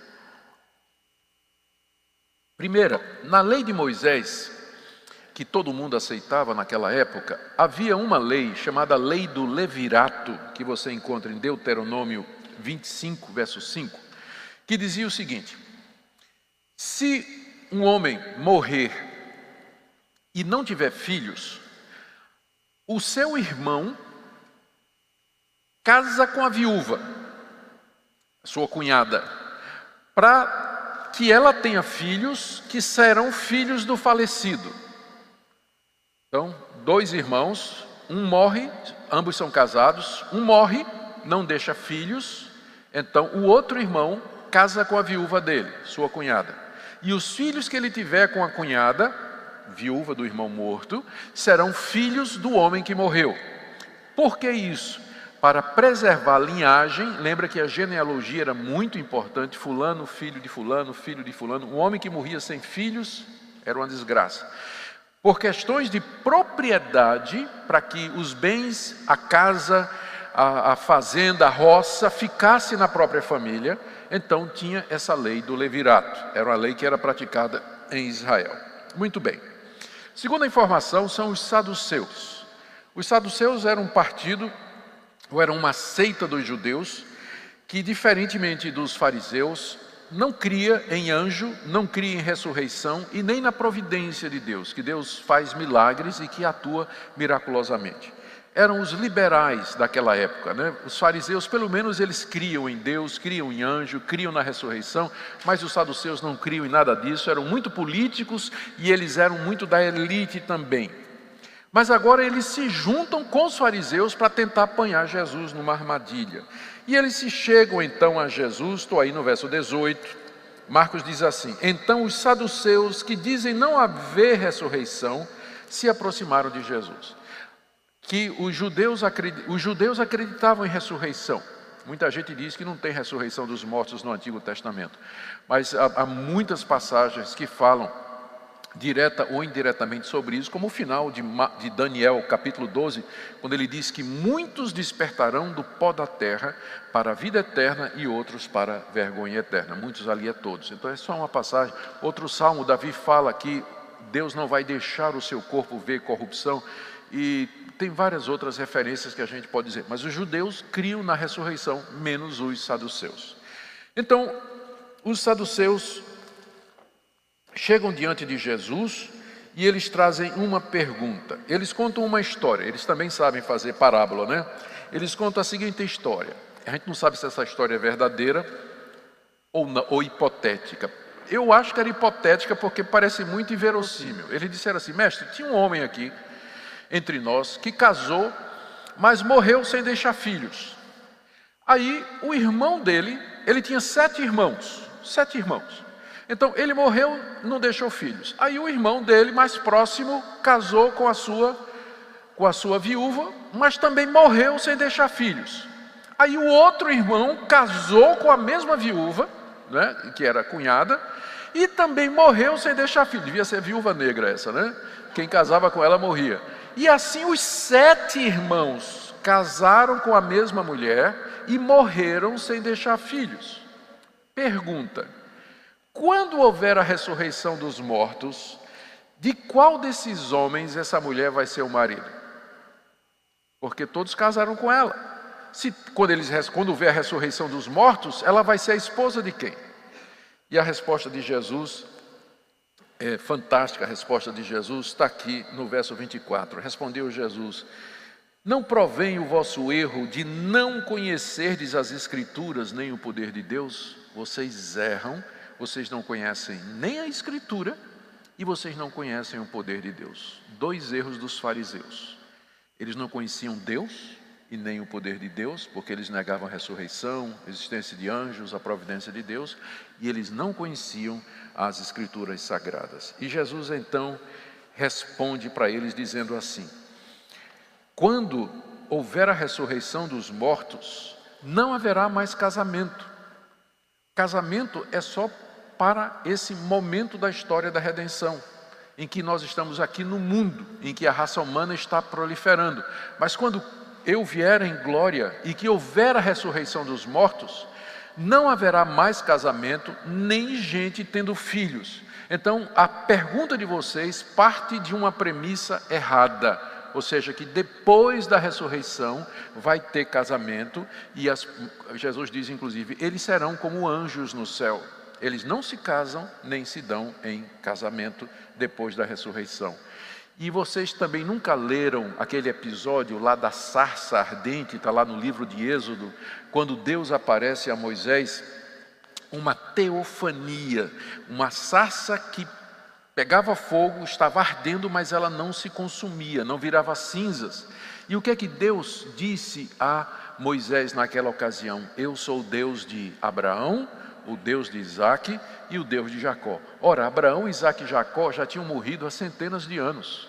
Primeira, na lei de Moisés, que todo mundo aceitava naquela época, havia uma lei chamada Lei do Levirato, que você encontra em Deuteronômio 25, verso 5, que dizia o seguinte: Se um homem morrer e não tiver filhos, o seu irmão casa com a viúva, sua cunhada, para que ela tenha filhos que serão filhos do falecido. Então, dois irmãos, um morre, ambos são casados, um morre, não deixa filhos, então o outro irmão casa com a viúva dele, sua cunhada. E os filhos que ele tiver com a cunhada viúva do irmão morto, serão filhos do homem que morreu. Por que isso? Para preservar a linhagem, lembra que a genealogia era muito importante: Fulano, filho de Fulano, filho de Fulano. Um homem que morria sem filhos era uma desgraça. Por questões de propriedade, para que os bens, a casa, a, a fazenda, a roça, ficasse na própria família, então tinha essa lei do levirato. Era uma lei que era praticada em Israel. Muito bem. Segunda informação são os saduceus. Os saduceus eram um partido, ou eram uma seita dos judeus, que, diferentemente dos fariseus, não cria em anjo, não cria em ressurreição e nem na providência de Deus, que Deus faz milagres e que atua miraculosamente eram os liberais daquela época. Né? Os fariseus, pelo menos, eles criam em Deus, criam em anjo, criam na ressurreição, mas os saduceus não criam em nada disso, eram muito políticos e eles eram muito da elite também. Mas agora eles se juntam com os fariseus para tentar apanhar Jesus numa armadilha. E eles se chegam então a Jesus, estou aí no verso 18. Marcos diz assim: Então os saduceus que dizem não haver ressurreição se aproximaram de Jesus que os judeus, os judeus acreditavam em ressurreição. Muita gente diz que não tem ressurreição dos mortos no Antigo Testamento, mas há, há muitas passagens que falam direta ou indiretamente sobre isso, como o final de, de, Daniel, capítulo 12, quando ele diz que muitos despertarão do pó da terra para a vida eterna e outros para a vergonha eterna. Muitos ali é todos. Então é só uma passagem. Outro salmo, Davi fala que Deus não vai deixar o seu corpo ver corrupção e tem várias outras referências que a gente pode dizer, mas os judeus criam na ressurreição, menos os saduceus. Então, os saduceus chegam diante de Jesus e eles trazem uma pergunta. Eles contam uma história, eles também sabem fazer parábola, né? Eles contam a seguinte história. A gente não sabe se essa história é verdadeira ou, ou hipotética. Eu acho que era hipotética porque parece muito inverossímil. Eles disseram assim: mestre, tinha um homem aqui entre nós que casou, mas morreu sem deixar filhos. Aí o irmão dele, ele tinha sete irmãos, sete irmãos. Então ele morreu, não deixou filhos. Aí o irmão dele, mais próximo, casou com a sua com a sua viúva, mas também morreu sem deixar filhos. Aí o outro irmão casou com a mesma viúva, né, que era cunhada, e também morreu sem deixar filhos. Devia ser viúva negra essa, né? Quem casava com ela morria. E assim os sete irmãos casaram com a mesma mulher e morreram sem deixar filhos. Pergunta: quando houver a ressurreição dos mortos, de qual desses homens essa mulher vai ser o marido? Porque todos casaram com ela. Se, quando, eles, quando houver a ressurreição dos mortos, ela vai ser a esposa de quem? E a resposta de Jesus é, fantástica a resposta de Jesus, está aqui no verso 24. Respondeu Jesus: Não provém o vosso erro de não conhecerdes as Escrituras nem o poder de Deus? Vocês erram, vocês não conhecem nem a Escritura e vocês não conhecem o poder de Deus. Dois erros dos fariseus. Eles não conheciam Deus e nem o poder de Deus, porque eles negavam a ressurreição, a existência de anjos, a providência de Deus, e eles não conheciam as Escrituras sagradas. E Jesus então responde para eles dizendo assim: Quando houver a ressurreição dos mortos, não haverá mais casamento. Casamento é só para esse momento da história da redenção, em que nós estamos aqui no mundo, em que a raça humana está proliferando. Mas quando eu vier em glória e que houver a ressurreição dos mortos, não haverá mais casamento, nem gente tendo filhos. Então, a pergunta de vocês parte de uma premissa errada, ou seja, que depois da ressurreição vai ter casamento, e as, Jesus diz inclusive: eles serão como anjos no céu. Eles não se casam nem se dão em casamento depois da ressurreição. E vocês também nunca leram aquele episódio lá da sarça ardente, está lá no livro de Êxodo, quando Deus aparece a Moisés, uma teofania, uma sarça que pegava fogo, estava ardendo, mas ela não se consumia, não virava cinzas. E o que é que Deus disse a Moisés naquela ocasião? Eu sou o Deus de Abraão, o Deus de Isaac e o Deus de Jacó. Ora, Abraão, Isaac e Jacó já tinham morrido há centenas de anos.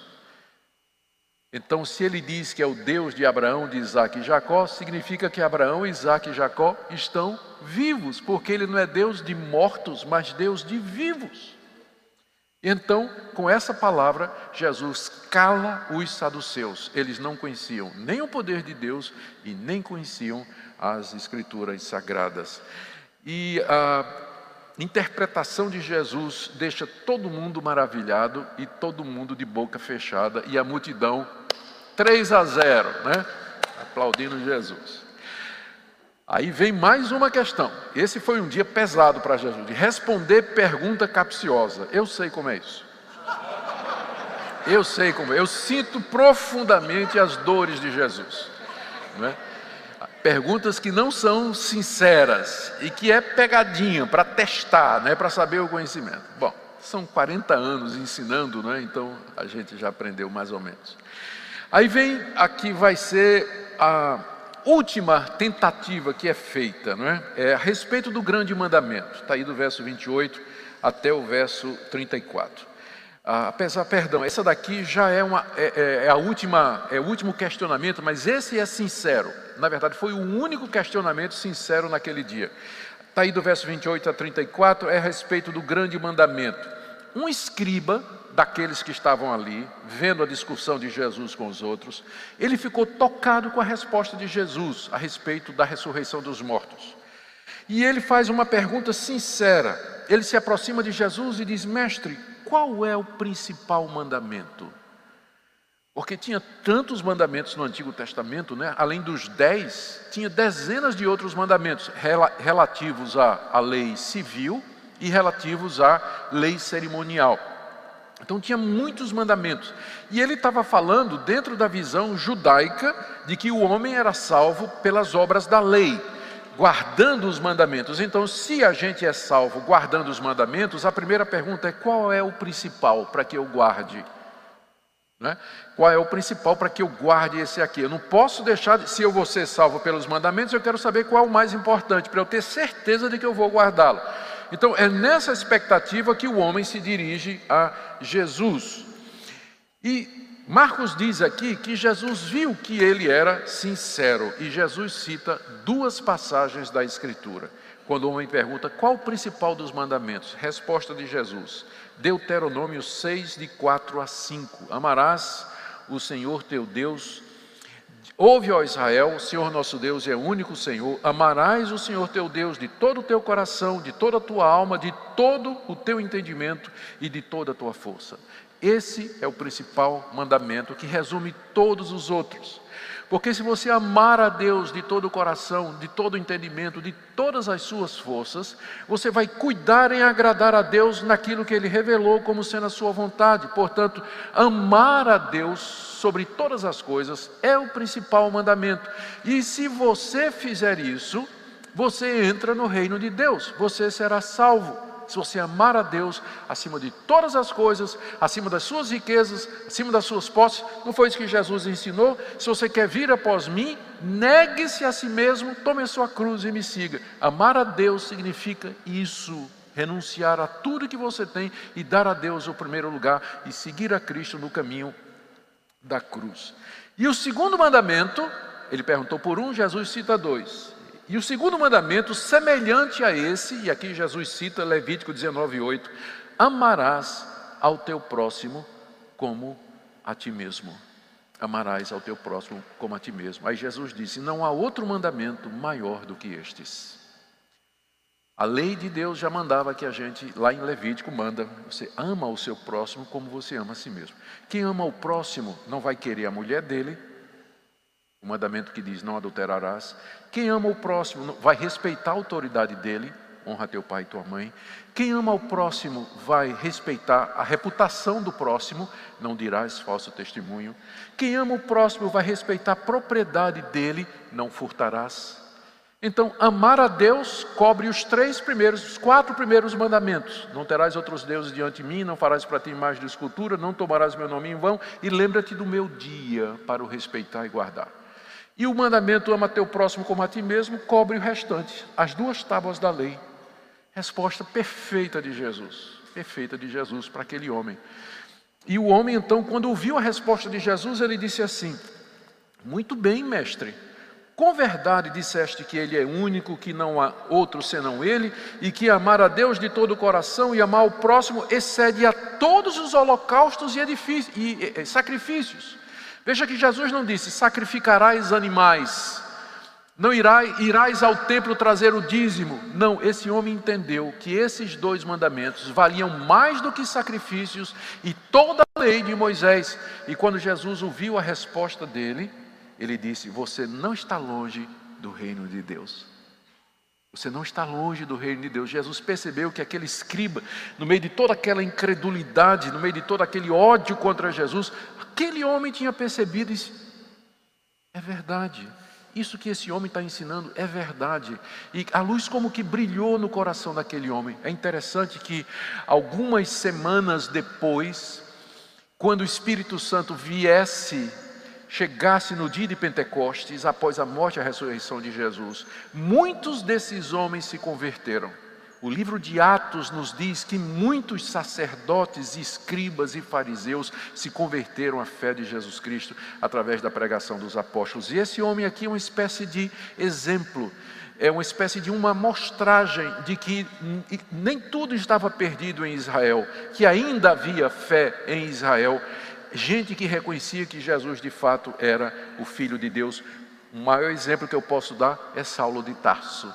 Então, se ele diz que é o Deus de Abraão, de Isaac e Jacó, significa que Abraão, Isaac e Jacó estão vivos, porque ele não é Deus de mortos, mas Deus de vivos. Então, com essa palavra, Jesus cala os saduceus. Eles não conheciam nem o poder de Deus e nem conheciam as Escrituras sagradas. E a interpretação de Jesus deixa todo mundo maravilhado e todo mundo de boca fechada e a multidão 3 a 0, né? Aplaudindo Jesus. Aí vem mais uma questão. Esse foi um dia pesado para Jesus, de responder pergunta capciosa. Eu sei como é isso. Eu sei como é. Eu sinto profundamente as dores de Jesus. Não é? Perguntas que não são sinceras e que é pegadinha para testar, né, para saber o conhecimento. Bom, são 40 anos ensinando, né, então a gente já aprendeu mais ou menos. Aí vem aqui vai ser a última tentativa que é feita, não é? é a respeito do grande mandamento. Está aí do verso 28 até o verso 34. Ah, apesar, perdão, essa daqui já é, uma, é, é, é, a última, é o último questionamento, mas esse é sincero. Na verdade, foi o único questionamento sincero naquele dia. Está aí do verso 28 a 34, é a respeito do grande mandamento. Um escriba daqueles que estavam ali, vendo a discussão de Jesus com os outros, ele ficou tocado com a resposta de Jesus a respeito da ressurreição dos mortos. E ele faz uma pergunta sincera. Ele se aproxima de Jesus e diz: Mestre, qual é o principal mandamento? Porque tinha tantos mandamentos no Antigo Testamento, né? além dos dez, tinha dezenas de outros mandamentos relativos à, à lei civil e relativos à lei cerimonial. Então tinha muitos mandamentos. E ele estava falando dentro da visão judaica de que o homem era salvo pelas obras da lei guardando os mandamentos. Então, se a gente é salvo guardando os mandamentos, a primeira pergunta é: qual é o principal para que eu guarde? Né? Qual é o principal para que eu guarde esse aqui? Eu não posso deixar, se eu vou ser salvo pelos mandamentos, eu quero saber qual é o mais importante, para eu ter certeza de que eu vou guardá-lo. Então, é nessa expectativa que o homem se dirige a Jesus. E Marcos diz aqui que Jesus viu que ele era sincero e Jesus cita duas passagens da Escritura. Quando o homem pergunta qual o principal dos mandamentos, resposta de Jesus: Deuteronômio 6, de 4 a 5. Amarás o Senhor teu Deus. Ouve, ó Israel, o Senhor nosso Deus é o único Senhor. Amarás o Senhor teu Deus de todo o teu coração, de toda a tua alma, de todo o teu entendimento e de toda a tua força. Esse é o principal mandamento que resume todos os outros. Porque se você amar a Deus de todo o coração, de todo o entendimento, de todas as suas forças, você vai cuidar em agradar a Deus naquilo que Ele revelou como sendo a sua vontade. Portanto, amar a Deus sobre todas as coisas é o principal mandamento. E se você fizer isso, você entra no reino de Deus, você será salvo se você amar a Deus acima de todas as coisas, acima das suas riquezas, acima das suas posses, não foi isso que Jesus ensinou? Se você quer vir após mim, negue-se a si mesmo, tome a sua cruz e me siga. Amar a Deus significa isso, renunciar a tudo que você tem e dar a Deus o primeiro lugar e seguir a Cristo no caminho da cruz. E o segundo mandamento, ele perguntou por um, Jesus cita dois. E o segundo mandamento, semelhante a esse, e aqui Jesus cita Levítico 19:8, amarás ao teu próximo como a ti mesmo. Amarás ao teu próximo como a ti mesmo. Aí Jesus disse: Não há outro mandamento maior do que estes. A lei de Deus já mandava que a gente, lá em Levítico, manda: você ama o seu próximo como você ama a si mesmo. Quem ama o próximo não vai querer a mulher dele, o mandamento que diz: Não adulterarás. Quem ama o próximo vai respeitar a autoridade dele, honra teu pai e tua mãe. Quem ama o próximo vai respeitar a reputação do próximo, não dirás falso testemunho. Quem ama o próximo vai respeitar a propriedade dele, não furtarás. Então, amar a Deus cobre os três primeiros, os quatro primeiros mandamentos. Não terás outros deuses diante de mim, não farás para ti imagem de escultura, não tomarás meu nome em vão, e lembra-te do meu dia para o respeitar e guardar. E o mandamento ama teu próximo como a ti mesmo cobre o restante, as duas tábuas da lei. Resposta perfeita de Jesus, perfeita de Jesus para aquele homem. E o homem, então, quando ouviu a resposta de Jesus, ele disse assim: Muito bem, mestre. Com verdade disseste que Ele é único, que não há outro senão Ele, e que amar a Deus de todo o coração e amar o próximo excede a todos os holocaustos e, e, e sacrifícios. Veja que Jesus não disse: sacrificarás animais, não irás, irás ao templo trazer o dízimo. Não, esse homem entendeu que esses dois mandamentos valiam mais do que sacrifícios e toda a lei de Moisés. E quando Jesus ouviu a resposta dele, ele disse: Você não está longe do reino de Deus. Você não está longe do reino de Deus. Jesus percebeu que aquele escriba, no meio de toda aquela incredulidade, no meio de todo aquele ódio contra Jesus, aquele homem tinha percebido disse: É verdade. Isso que esse homem está ensinando é verdade. E a luz como que brilhou no coração daquele homem. É interessante que algumas semanas depois, quando o Espírito Santo viesse chegasse no dia de Pentecostes, após a morte e a ressurreição de Jesus, muitos desses homens se converteram. O livro de Atos nos diz que muitos sacerdotes, escribas e fariseus se converteram à fé de Jesus Cristo através da pregação dos apóstolos. E esse homem aqui é uma espécie de exemplo, é uma espécie de uma mostragem de que nem tudo estava perdido em Israel, que ainda havia fé em Israel gente que reconhecia que Jesus de fato era o Filho de Deus. O maior exemplo que eu posso dar é Saulo de Tarso,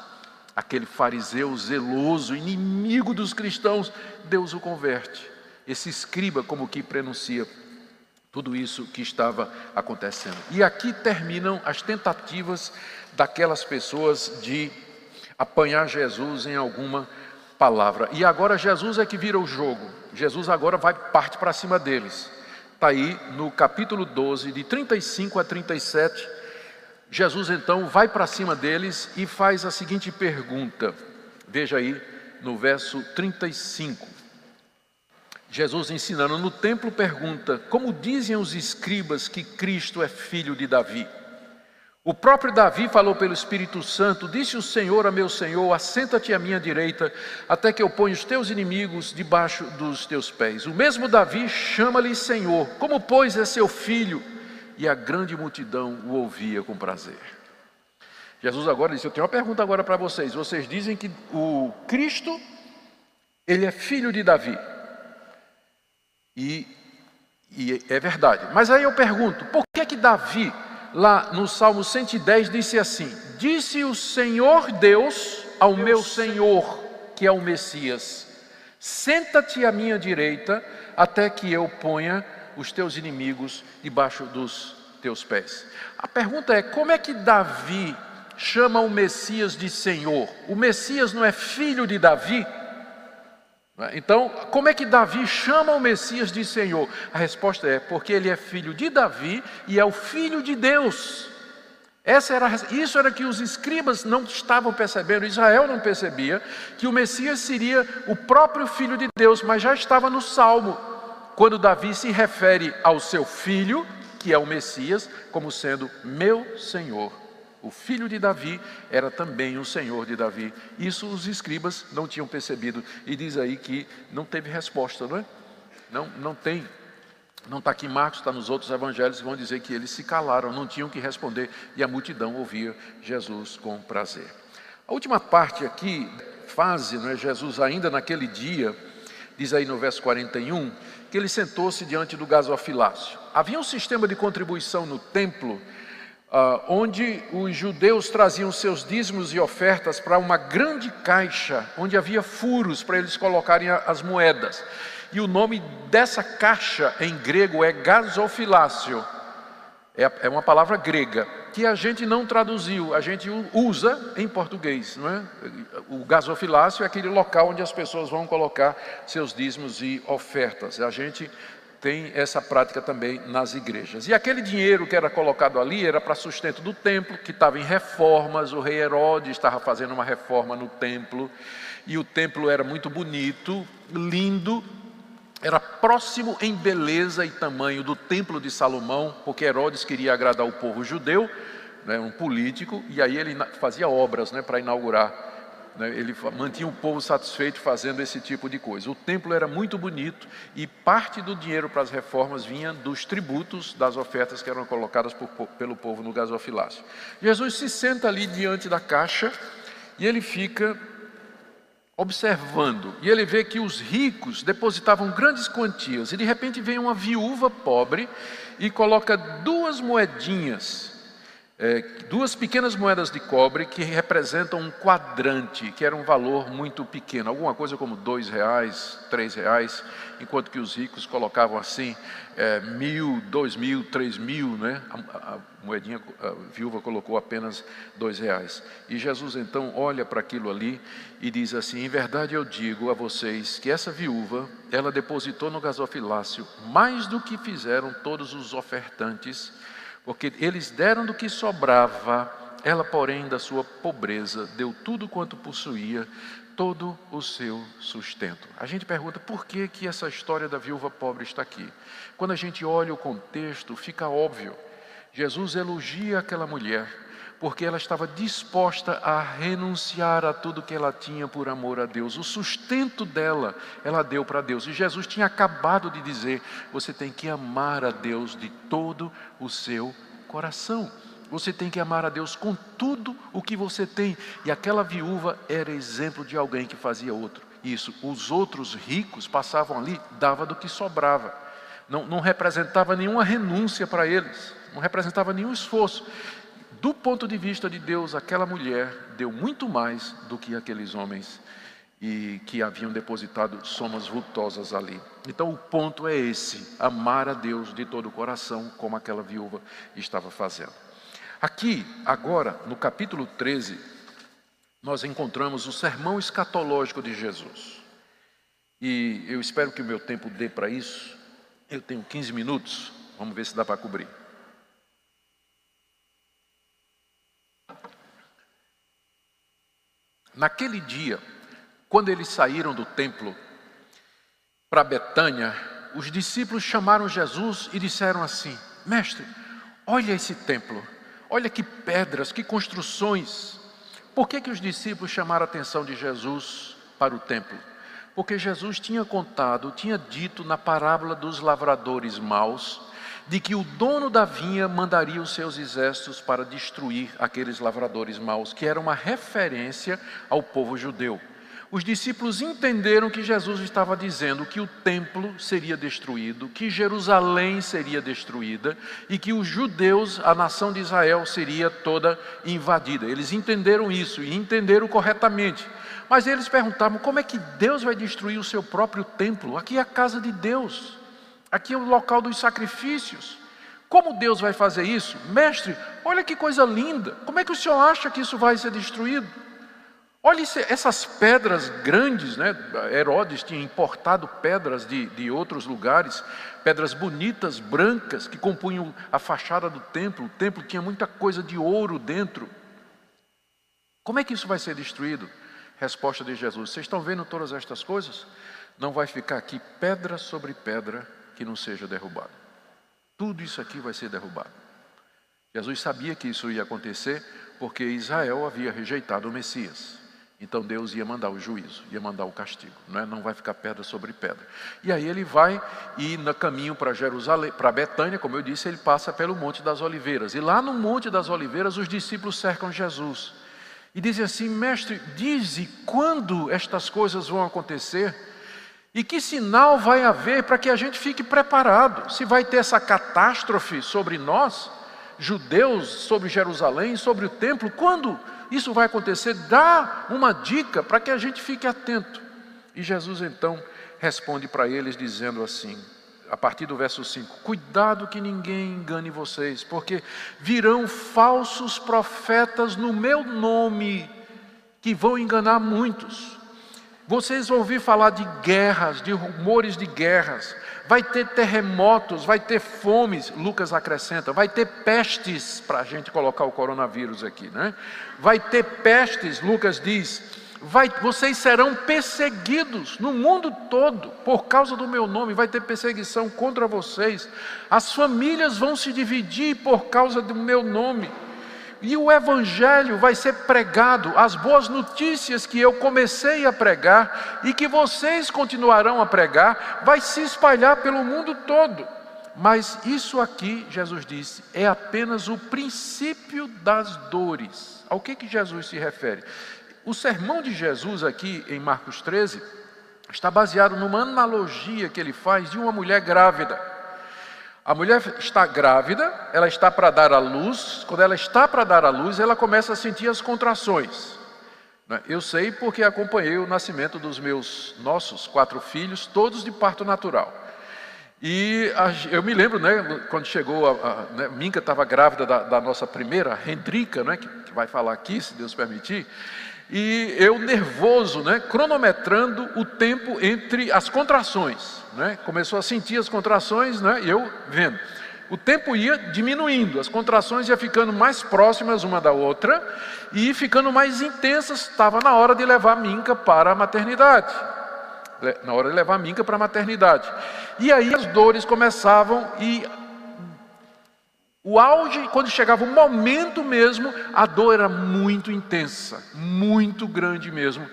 aquele fariseu zeloso, inimigo dos cristãos. Deus o converte. Esse escriba, como que prenuncia tudo isso que estava acontecendo. E aqui terminam as tentativas daquelas pessoas de apanhar Jesus em alguma palavra. E agora Jesus é que vira o jogo. Jesus agora vai parte para cima deles está aí no capítulo 12, de 35 a 37. Jesus então vai para cima deles e faz a seguinte pergunta. Veja aí no verso 35. Jesus ensinando no templo pergunta: Como dizem os escribas que Cristo é filho de Davi? O próprio Davi falou pelo Espírito Santo: Disse o Senhor a meu Senhor: Assenta-te à minha direita, até que eu ponha os teus inimigos debaixo dos teus pés. O mesmo Davi chama-lhe Senhor, como pois é seu filho? E a grande multidão o ouvia com prazer. Jesus agora disse: Eu tenho uma pergunta agora para vocês. Vocês dizem que o Cristo, ele é filho de Davi. E, e é verdade. Mas aí eu pergunto: por que que Davi lá no Salmo 110, disse assim: Disse o Senhor Deus ao meu Senhor, que é o Messias: Senta-te à minha direita, até que eu ponha os teus inimigos debaixo dos teus pés. A pergunta é: como é que Davi chama o Messias de Senhor? O Messias não é filho de Davi? Né? Então, como é que Davi chama o Messias de Senhor? A resposta é: porque ele é filho de Davi e é o filho de Deus. Essa era, isso era que os escribas não estavam percebendo, Israel não percebia, que o Messias seria o próprio filho de Deus, mas já estava no Salmo, quando Davi se refere ao seu filho, que é o Messias, como sendo meu Senhor o filho de Davi era também o Senhor de Davi. Isso os escribas não tinham percebido. E diz aí que não teve resposta, não é? Não, não tem. Não está aqui Marcos, está nos outros evangelhos, vão dizer que eles se calaram, não tinham que responder, e a multidão ouvia Jesus com prazer. A última parte aqui, fase, não é? Jesus ainda naquele dia, diz aí no verso 41, que ele sentou-se diante do gasofilácio. Havia um sistema de contribuição no templo Uh, onde os judeus traziam seus dízimos e ofertas para uma grande caixa, onde havia furos para eles colocarem as moedas. E o nome dessa caixa em grego é gasofilácio. É, é uma palavra grega que a gente não traduziu, a gente usa em português, não é? O gasofilácio é aquele local onde as pessoas vão colocar seus dízimos e ofertas. A gente tem essa prática também nas igrejas. E aquele dinheiro que era colocado ali era para sustento do templo, que estava em reformas, o rei Herodes estava fazendo uma reforma no templo, e o templo era muito bonito, lindo, era próximo em beleza e tamanho do templo de Salomão, porque Herodes queria agradar o povo judeu, né, um político, e aí ele fazia obras né, para inaugurar né, ele mantinha o povo satisfeito fazendo esse tipo de coisa. O templo era muito bonito e parte do dinheiro para as reformas vinha dos tributos, das ofertas que eram colocadas por, pelo povo no gasofilácio. Jesus se senta ali diante da caixa e ele fica observando, e ele vê que os ricos depositavam grandes quantias, e de repente vem uma viúva pobre e coloca duas moedinhas é, duas pequenas moedas de cobre que representam um quadrante, que era um valor muito pequeno, alguma coisa como dois reais, três reais, enquanto que os ricos colocavam assim é, mil, dois mil, três mil, né? A, a, moedinha, a viúva colocou apenas dois reais. E Jesus então olha para aquilo ali e diz assim: Em verdade eu digo a vocês que essa viúva, ela depositou no gasofilácio mais do que fizeram todos os ofertantes porque eles deram do que sobrava, ela, porém, da sua pobreza, deu tudo quanto possuía, todo o seu sustento. A gente pergunta por que, que essa história da viúva pobre está aqui. Quando a gente olha o contexto, fica óbvio. Jesus elogia aquela mulher porque ela estava disposta a renunciar a tudo que ela tinha por amor a Deus. O sustento dela, ela deu para Deus. E Jesus tinha acabado de dizer: você tem que amar a Deus de todo o seu coração. Você tem que amar a Deus com tudo o que você tem. E aquela viúva era exemplo de alguém que fazia outro. Isso, os outros ricos passavam ali, dava do que sobrava. Não, não representava nenhuma renúncia para eles, não representava nenhum esforço do ponto de vista de Deus, aquela mulher deu muito mais do que aqueles homens e que haviam depositado somas vultosas ali. Então o ponto é esse: amar a Deus de todo o coração, como aquela viúva estava fazendo. Aqui, agora, no capítulo 13, nós encontramos o sermão escatológico de Jesus. E eu espero que o meu tempo dê para isso. Eu tenho 15 minutos, vamos ver se dá para cobrir. Naquele dia, quando eles saíram do templo para Betânia, os discípulos chamaram Jesus e disseram assim: Mestre, olha esse templo, olha que pedras, que construções. Por que, que os discípulos chamaram a atenção de Jesus para o templo? Porque Jesus tinha contado, tinha dito na parábola dos lavradores maus, de que o dono da vinha mandaria os seus exércitos para destruir aqueles lavradores maus, que era uma referência ao povo judeu. Os discípulos entenderam que Jesus estava dizendo que o templo seria destruído, que Jerusalém seria destruída e que os judeus, a nação de Israel, seria toda invadida. Eles entenderam isso e entenderam corretamente. Mas eles perguntavam: como é que Deus vai destruir o seu próprio templo? Aqui é a casa de Deus. Aqui é o local dos sacrifícios. Como Deus vai fazer isso? Mestre, olha que coisa linda. Como é que o senhor acha que isso vai ser destruído? Olha essas pedras grandes, né? Herodes tinha importado pedras de, de outros lugares, pedras bonitas, brancas, que compunham a fachada do templo. O templo tinha muita coisa de ouro dentro. Como é que isso vai ser destruído? Resposta de Jesus: Vocês estão vendo todas estas coisas? Não vai ficar aqui pedra sobre pedra que não seja derrubado. Tudo isso aqui vai ser derrubado. Jesus sabia que isso ia acontecer porque Israel havia rejeitado o Messias. Então Deus ia mandar o juízo, ia mandar o castigo, não, é? não vai ficar pedra sobre pedra. E aí ele vai e no caminho para Jerusalém, para Betânia, como eu disse, ele passa pelo Monte das Oliveiras. E lá no Monte das Oliveiras os discípulos cercam Jesus e dizem assim: Mestre, dize quando estas coisas vão acontecer e que sinal vai haver para que a gente fique preparado? Se vai ter essa catástrofe sobre nós, judeus, sobre Jerusalém, sobre o templo, quando isso vai acontecer? Dá uma dica para que a gente fique atento. E Jesus então responde para eles dizendo assim, a partir do verso 5: Cuidado que ninguém engane vocês, porque virão falsos profetas no meu nome, que vão enganar muitos. Vocês vão ouvir falar de guerras, de rumores de guerras. Vai ter terremotos, vai ter fomes, Lucas acrescenta, vai ter pestes, para a gente colocar o coronavírus aqui, né? Vai ter pestes, Lucas diz, vai, vocês serão perseguidos no mundo todo por causa do meu nome, vai ter perseguição contra vocês. As famílias vão se dividir por causa do meu nome. E o Evangelho vai ser pregado, as boas notícias que eu comecei a pregar e que vocês continuarão a pregar, vai se espalhar pelo mundo todo. Mas isso aqui, Jesus disse, é apenas o princípio das dores. Ao que, que Jesus se refere? O sermão de Jesus aqui em Marcos 13 está baseado numa analogia que ele faz de uma mulher grávida. A mulher está grávida, ela está para dar à luz. Quando ela está para dar à luz, ela começa a sentir as contrações. Né? Eu sei porque acompanhei o nascimento dos meus nossos quatro filhos, todos de parto natural. E eu me lembro, né, quando chegou, a, a né, Minka estava grávida da, da, nossa primeira, Hendrika, né, que, que vai falar aqui, se Deus permitir, e eu nervoso, né, cronometrando o tempo entre as contrações né? começou a sentir as contrações, né? eu vendo. O tempo ia diminuindo, as contrações iam ficando mais próximas uma da outra e ficando mais intensas. Estava na hora de levar a Minca para a maternidade. Na hora de levar a Minca para a maternidade. E aí as dores começavam e o auge, quando chegava o momento mesmo, a dor era muito intensa, muito grande mesmo.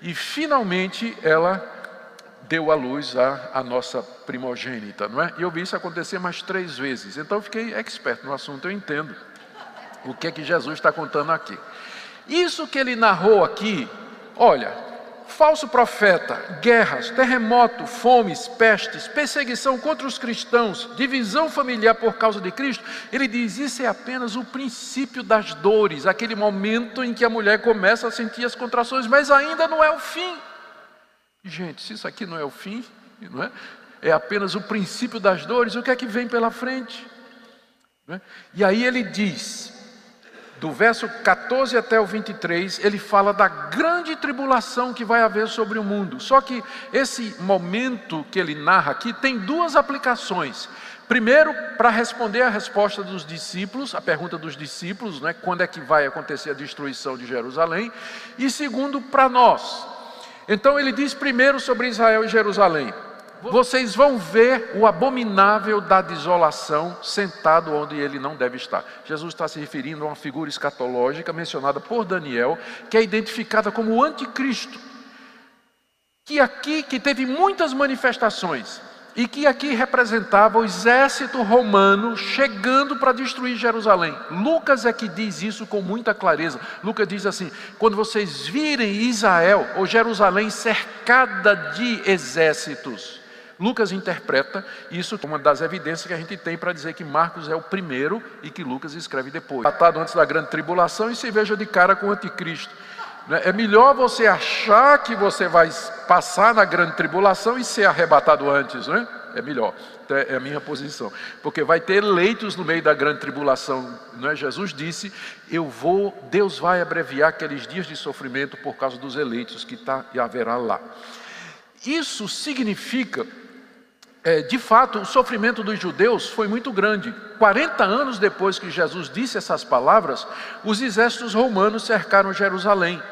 E finalmente ela deu à luz a, a nossa primogênita, não é? E eu vi isso acontecer mais três vezes. Então eu fiquei expert no assunto, eu entendo o que é que Jesus está contando aqui. Isso que ele narrou aqui, olha, falso profeta, guerras, terremoto, fomes, pestes, perseguição contra os cristãos, divisão familiar por causa de Cristo, ele diz: isso é apenas o princípio das dores, aquele momento em que a mulher começa a sentir as contrações, mas ainda não é o fim. Gente, se isso aqui não é o fim, não é? é apenas o princípio das dores, o que é que vem pela frente? É? E aí ele diz, do verso 14 até o 23, ele fala da grande tribulação que vai haver sobre o mundo. Só que esse momento que ele narra aqui tem duas aplicações. Primeiro, para responder a resposta dos discípulos, a pergunta dos discípulos, né, quando é que vai acontecer a destruição de Jerusalém? E segundo, para nós, então ele diz primeiro sobre Israel e Jerusalém: vocês vão ver o abominável da desolação sentado onde ele não deve estar. Jesus está se referindo a uma figura escatológica mencionada por Daniel, que é identificada como o anticristo. Que aqui que teve muitas manifestações, e que aqui representava o exército romano chegando para destruir Jerusalém. Lucas é que diz isso com muita clareza. Lucas diz assim: quando vocês virem Israel ou Jerusalém cercada de exércitos. Lucas interpreta isso como uma das evidências que a gente tem para dizer que Marcos é o primeiro e que Lucas escreve depois. Tratado antes da grande tribulação e se veja de cara com o anticristo. Né? É melhor você achar que você vai passar na grande tribulação e ser arrebatado antes, não é? Melhor, então, é a minha posição, porque vai ter leitos no meio da grande tribulação, não é? Jesus disse: Eu vou, Deus vai abreviar aqueles dias de sofrimento por causa dos eleitos que tá, e haverá lá. Isso significa é, de fato, o sofrimento dos judeus foi muito grande. 40 anos depois que Jesus disse essas palavras, os exércitos romanos cercaram Jerusalém.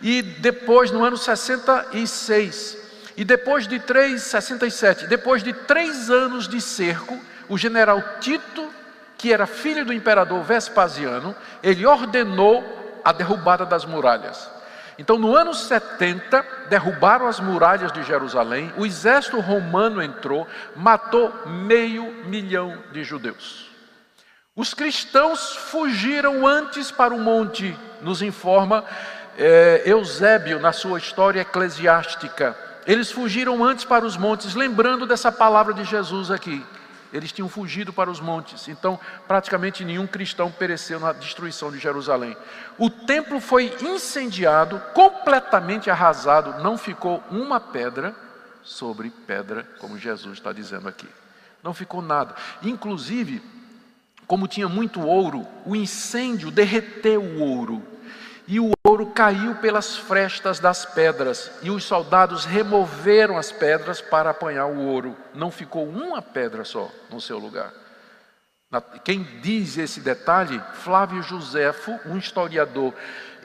E depois, no ano 66, e depois de 3, 67, depois de três anos de cerco, o general Tito, que era filho do imperador Vespasiano, ele ordenou a derrubada das muralhas. Então, no ano 70, derrubaram as muralhas de Jerusalém, o exército romano entrou, matou meio milhão de judeus. Os cristãos fugiram antes para o monte, nos informa é, Eusébio na sua história eclesiástica. Eles fugiram antes para os montes, lembrando dessa palavra de Jesus aqui. Eles tinham fugido para os montes, então praticamente nenhum cristão pereceu na destruição de Jerusalém. O templo foi incendiado, completamente arrasado, não ficou uma pedra sobre pedra, como Jesus está dizendo aqui. Não ficou nada. Inclusive, como tinha muito ouro, o incêndio derreteu o ouro e o ouro caiu pelas frestas das pedras, e os soldados removeram as pedras para apanhar o ouro. Não ficou uma pedra só no seu lugar. Quem diz esse detalhe? Flávio Joséfo, um historiador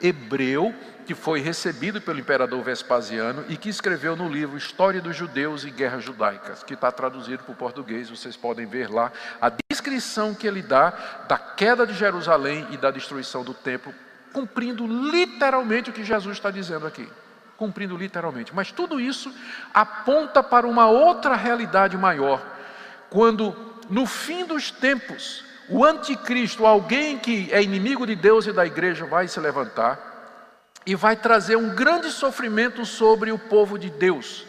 hebreu que foi recebido pelo imperador Vespasiano e que escreveu no livro História dos Judeus e Guerras Judaicas, que está traduzido para o português, vocês podem ver lá a descrição que ele dá da queda de Jerusalém e da destruição do templo, cumprindo literalmente o que Jesus está dizendo aqui. Cumprindo literalmente. Mas tudo isso aponta para uma outra realidade maior. Quando, no fim dos tempos, o anticristo, alguém que é inimigo de Deus e da igreja, vai se levantar e vai trazer um grande sofrimento sobre o povo de Deus.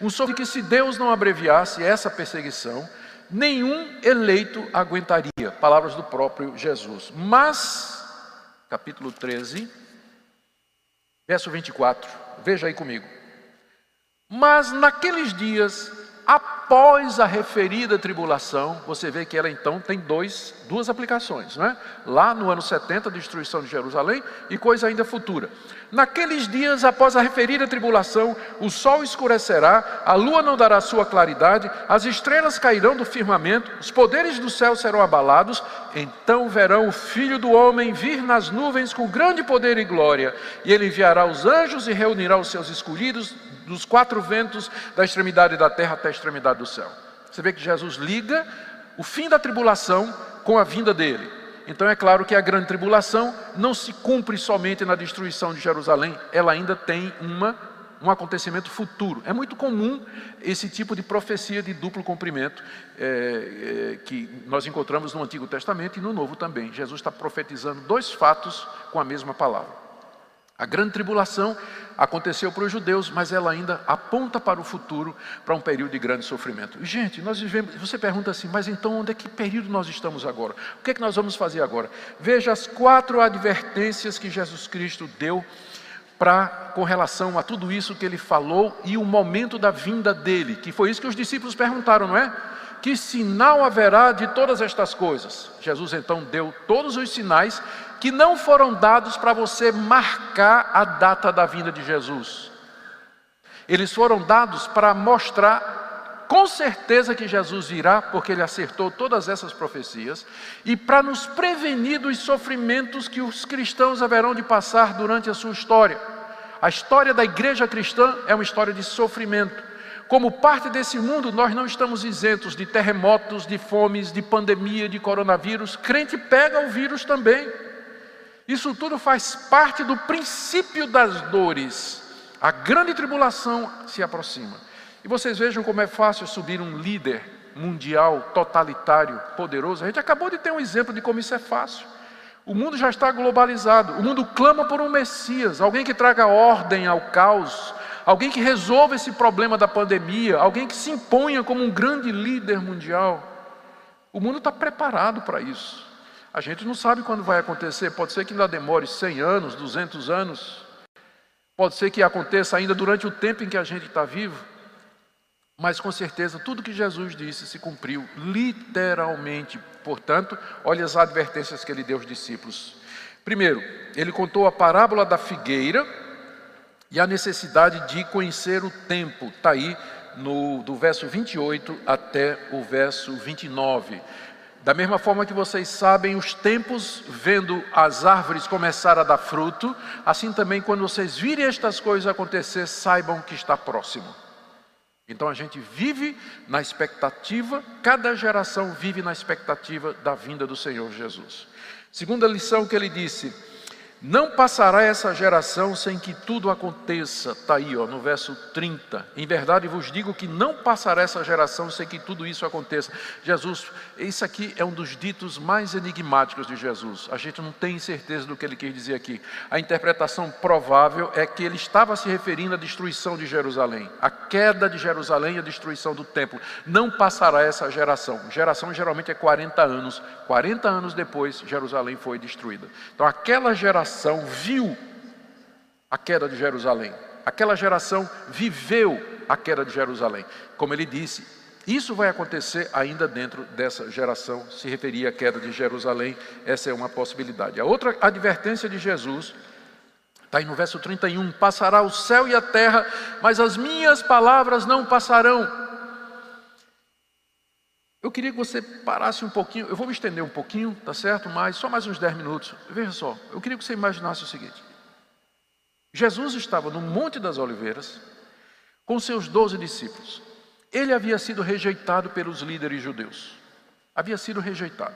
Um sofrimento que, se Deus não abreviasse essa perseguição, nenhum eleito aguentaria. Palavras do próprio Jesus. Mas, capítulo 13, verso 24, veja aí comigo. Mas naqueles dias após a referida tribulação, você vê que ela então tem dois, duas aplicações, não é? Lá no ano 70, a destruição de Jerusalém, e coisa ainda futura. Naqueles dias após a referida tribulação, o sol escurecerá, a lua não dará sua claridade, as estrelas cairão do firmamento, os poderes do céu serão abalados, então verão o Filho do Homem vir nas nuvens com grande poder e glória, e ele enviará os anjos e reunirá os seus escolhidos dos quatro ventos, da extremidade da terra até a extremidade do céu. Você vê que Jesus liga o fim da tribulação com a vinda dele. Então é claro que a grande tribulação não se cumpre somente na destruição de Jerusalém, ela ainda tem uma, um acontecimento futuro. É muito comum esse tipo de profecia de duplo cumprimento é, é, que nós encontramos no Antigo Testamento e no Novo também. Jesus está profetizando dois fatos com a mesma palavra. A grande tribulação aconteceu para os judeus, mas ela ainda aponta para o futuro, para um período de grande sofrimento. Gente, nós vivemos, você pergunta assim, mas então onde é que período nós estamos agora? O que é que nós vamos fazer agora? Veja as quatro advertências que Jesus Cristo deu para com relação a tudo isso que ele falou e o momento da vinda dele, que foi isso que os discípulos perguntaram, não é? Que sinal haverá de todas estas coisas? Jesus então deu todos os sinais que não foram dados para você marcar a data da vinda de Jesus. Eles foram dados para mostrar com certeza que Jesus virá, porque ele acertou todas essas profecias, e para nos prevenir dos sofrimentos que os cristãos haverão de passar durante a sua história. A história da igreja cristã é uma história de sofrimento. Como parte desse mundo, nós não estamos isentos de terremotos, de fomes, de pandemia, de coronavírus. Crente pega o vírus também. Isso tudo faz parte do princípio das dores. A grande tribulação se aproxima. E vocês vejam como é fácil subir um líder mundial, totalitário, poderoso. A gente acabou de ter um exemplo de como isso é fácil. O mundo já está globalizado. O mundo clama por um Messias, alguém que traga ordem ao caos, alguém que resolva esse problema da pandemia, alguém que se imponha como um grande líder mundial. O mundo está preparado para isso. A gente não sabe quando vai acontecer, pode ser que ainda demore 100 anos, 200 anos, pode ser que aconteça ainda durante o tempo em que a gente está vivo, mas com certeza tudo que Jesus disse se cumpriu literalmente. Portanto, olha as advertências que ele deu aos discípulos. Primeiro, ele contou a parábola da figueira e a necessidade de conhecer o tempo. Está aí no, do verso 28 até o verso 29. Da mesma forma que vocês sabem os tempos, vendo as árvores começar a dar fruto, assim também quando vocês virem estas coisas acontecer, saibam que está próximo. Então a gente vive na expectativa, cada geração vive na expectativa da vinda do Senhor Jesus. Segunda lição que ele disse: não passará essa geração sem que tudo aconteça. Está aí, ó, no verso 30. Em verdade vos digo que não passará essa geração sem que tudo isso aconteça. Jesus, isso aqui é um dos ditos mais enigmáticos de Jesus. A gente não tem certeza do que ele quis dizer aqui. A interpretação provável é que ele estava se referindo à destruição de Jerusalém, a queda de Jerusalém e a destruição do templo. Não passará essa geração. Geração geralmente é 40 anos. 40 anos depois, Jerusalém foi destruída. Então, aquela geração viu a queda de Jerusalém. Aquela geração viveu a queda de Jerusalém. Como ele disse, isso vai acontecer ainda dentro dessa geração, se referia à queda de Jerusalém, essa é uma possibilidade. A outra advertência de Jesus está aí no verso 31: Passará o céu e a terra, mas as minhas palavras não passarão. Eu queria que você parasse um pouquinho, eu vou me estender um pouquinho, tá certo? Mas só mais uns 10 minutos. Veja só, eu queria que você imaginasse o seguinte: Jesus estava no Monte das Oliveiras com seus doze discípulos. Ele havia sido rejeitado pelos líderes judeus. Havia sido rejeitado.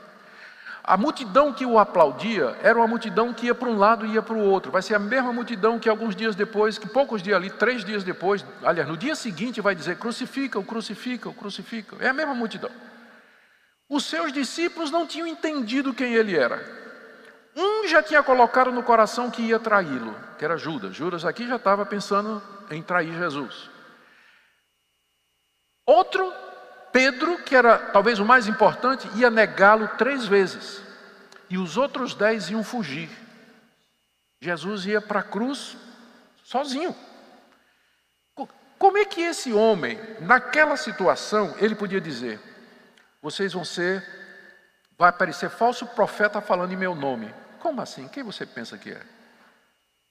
A multidão que o aplaudia era uma multidão que ia para um lado e ia para o outro. Vai ser a mesma multidão que alguns dias depois, que poucos dias ali, três dias depois, aliás, no dia seguinte vai dizer: crucifica, o crucifica, o crucifica. É a mesma multidão. Os seus discípulos não tinham entendido quem ele era. Um já tinha colocado no coração que ia traí-lo, que era Judas. Judas aqui já estava pensando em trair Jesus. Outro, Pedro, que era talvez o mais importante, ia negá-lo três vezes. E os outros dez iam fugir. Jesus ia para a cruz sozinho. Como é que esse homem, naquela situação, ele podia dizer: Vocês vão ser, vai aparecer falso profeta falando em meu nome. Como assim? Quem você pensa que é?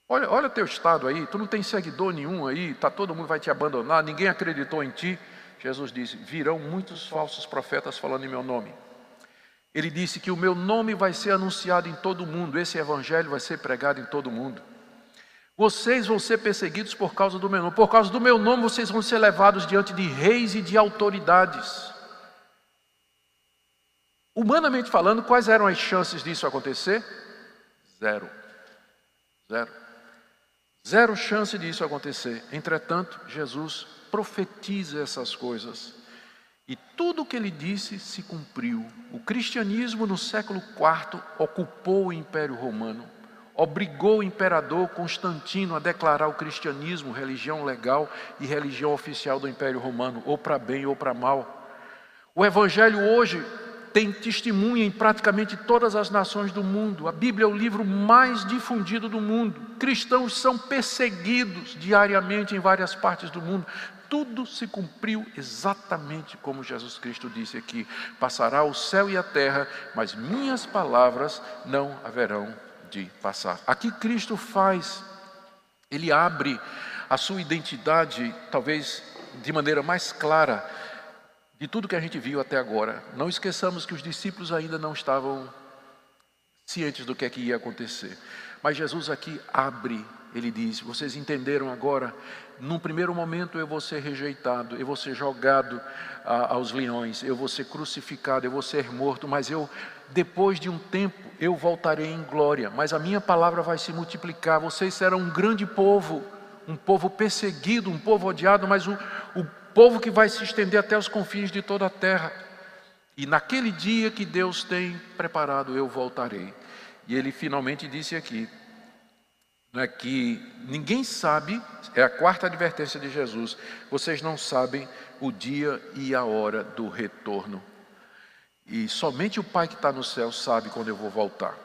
Olha, olha teu estado aí, tu não tem seguidor nenhum aí, tá todo mundo vai te abandonar, ninguém acreditou em ti. Jesus disse: Virão muitos falsos profetas falando em meu nome. Ele disse que o meu nome vai ser anunciado em todo o mundo, esse evangelho vai ser pregado em todo o mundo. Vocês vão ser perseguidos por causa do meu nome. Por causa do meu nome, vocês vão ser levados diante de reis e de autoridades. Humanamente falando, quais eram as chances disso acontecer? Zero. Zero. Zero chance disso acontecer. Entretanto, Jesus profetiza essas coisas. E tudo o que ele disse se cumpriu. O cristianismo no século IV ocupou o Império Romano, obrigou o imperador Constantino a declarar o cristianismo religião legal e religião oficial do Império Romano, ou para bem ou para mal. O evangelho hoje tem testemunha em praticamente todas as nações do mundo. A Bíblia é o livro mais difundido do mundo. Cristãos são perseguidos diariamente em várias partes do mundo. Tudo se cumpriu exatamente como Jesus Cristo disse aqui: passará o céu e a terra, mas minhas palavras não haverão de passar. Aqui Cristo faz, ele abre a sua identidade, talvez de maneira mais clara de tudo que a gente viu até agora. Não esqueçamos que os discípulos ainda não estavam cientes do que é que ia acontecer. Mas Jesus aqui abre, ele diz: Vocês entenderam agora? Num primeiro momento eu vou ser rejeitado, eu vou ser jogado a, aos leões, eu vou ser crucificado, eu vou ser morto, mas eu, depois de um tempo, eu voltarei em glória. Mas a minha palavra vai se multiplicar, vocês serão um grande povo, um povo perseguido, um povo odiado, mas o, o povo que vai se estender até os confins de toda a terra. E naquele dia que Deus tem preparado, eu voltarei. E ele finalmente disse aqui, não é que ninguém sabe, é a quarta advertência de Jesus, vocês não sabem o dia e a hora do retorno. E somente o Pai que está no céu sabe quando eu vou voltar.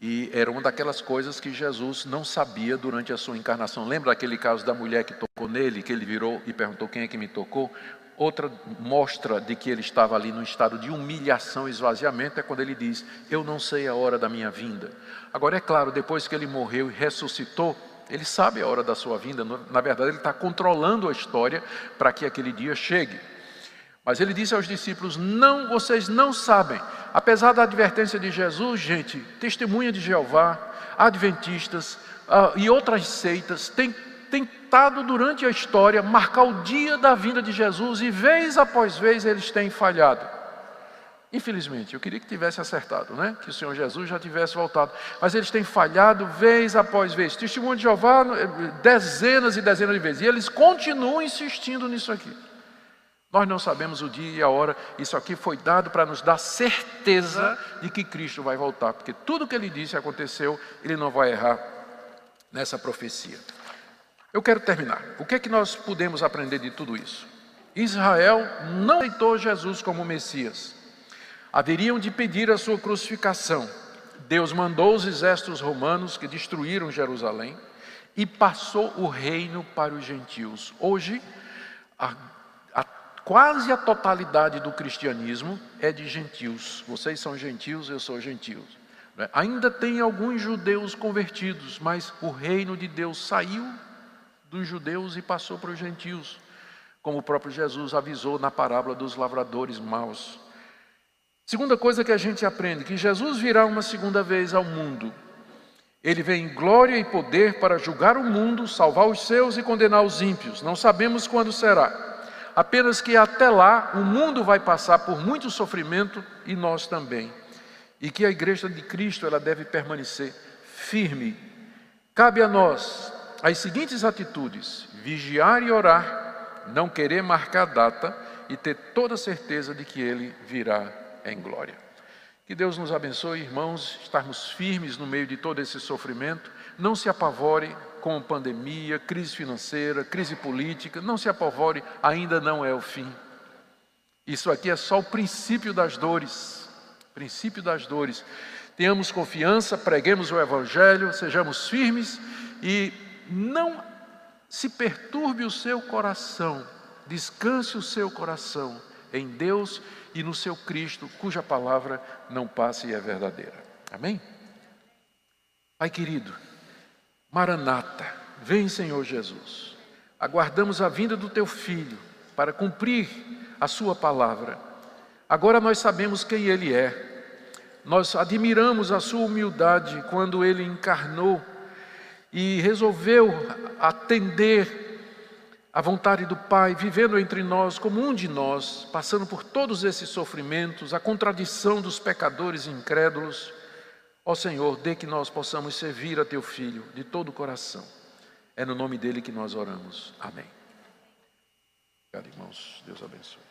E era uma daquelas coisas que Jesus não sabia durante a sua encarnação. Lembra aquele caso da mulher que tocou nele, que ele virou e perguntou quem é que me tocou? Outra mostra de que ele estava ali no estado de humilhação e esvaziamento é quando ele diz: Eu não sei a hora da minha vinda. Agora, é claro, depois que ele morreu e ressuscitou, ele sabe a hora da sua vinda. Na verdade, ele está controlando a história para que aquele dia chegue. Mas ele disse aos discípulos: Não, vocês não sabem. Apesar da advertência de Jesus, gente, testemunha de Jeová, adventistas uh, e outras seitas têm tentado durante a história marcar o dia da vinda de Jesus e vez após vez eles têm falhado. Infelizmente, eu queria que tivesse acertado, né? Que o Senhor Jesus já tivesse voltado. Mas eles têm falhado vez após vez. Testemunho de Jeová, dezenas e dezenas de vezes. E eles continuam insistindo nisso aqui. Nós não sabemos o dia e a hora, isso aqui foi dado para nos dar certeza de que Cristo vai voltar, porque tudo que ele disse aconteceu, ele não vai errar nessa profecia. Eu quero terminar. O que é que nós podemos aprender de tudo isso? Israel não aceitou Jesus como Messias. Haveriam de pedir a sua crucificação. Deus mandou os exércitos romanos que destruíram Jerusalém e passou o reino para os gentios. Hoje, a quase a totalidade do cristianismo é de gentios. Vocês são gentios, eu sou gentios. Né? Ainda tem alguns judeus convertidos, mas o reino de Deus saiu dos judeus e passou para os gentios, como o próprio Jesus avisou na parábola dos lavradores maus. Segunda coisa que a gente aprende, que Jesus virá uma segunda vez ao mundo. Ele vem em glória e poder para julgar o mundo, salvar os seus e condenar os ímpios. Não sabemos quando será. Apenas que até lá o mundo vai passar por muito sofrimento e nós também. E que a igreja de Cristo ela deve permanecer firme. Cabe a nós as seguintes atitudes: vigiar e orar, não querer marcar data e ter toda certeza de que ele virá em glória. Que Deus nos abençoe, irmãos, estarmos firmes no meio de todo esse sofrimento. Não se apavore com pandemia, crise financeira, crise política. Não se apavore, ainda não é o fim. Isso aqui é só o princípio das dores. Princípio das dores. Tenhamos confiança, preguemos o Evangelho, sejamos firmes e não se perturbe o seu coração, descanse o seu coração em Deus e no seu Cristo, cuja palavra não passa e é verdadeira. Amém? Pai querido, Maranata, vem Senhor Jesus. Aguardamos a vinda do teu filho para cumprir a sua palavra. Agora nós sabemos quem ele é. Nós admiramos a sua humildade quando ele encarnou e resolveu atender a vontade do Pai, vivendo entre nós como um de nós, passando por todos esses sofrimentos, a contradição dos pecadores incrédulos. Ó Senhor, dê que nós possamos servir a Teu Filho de todo o coração. É no nome dele que nós oramos. Amém. Obrigado, irmãos. Deus abençoe.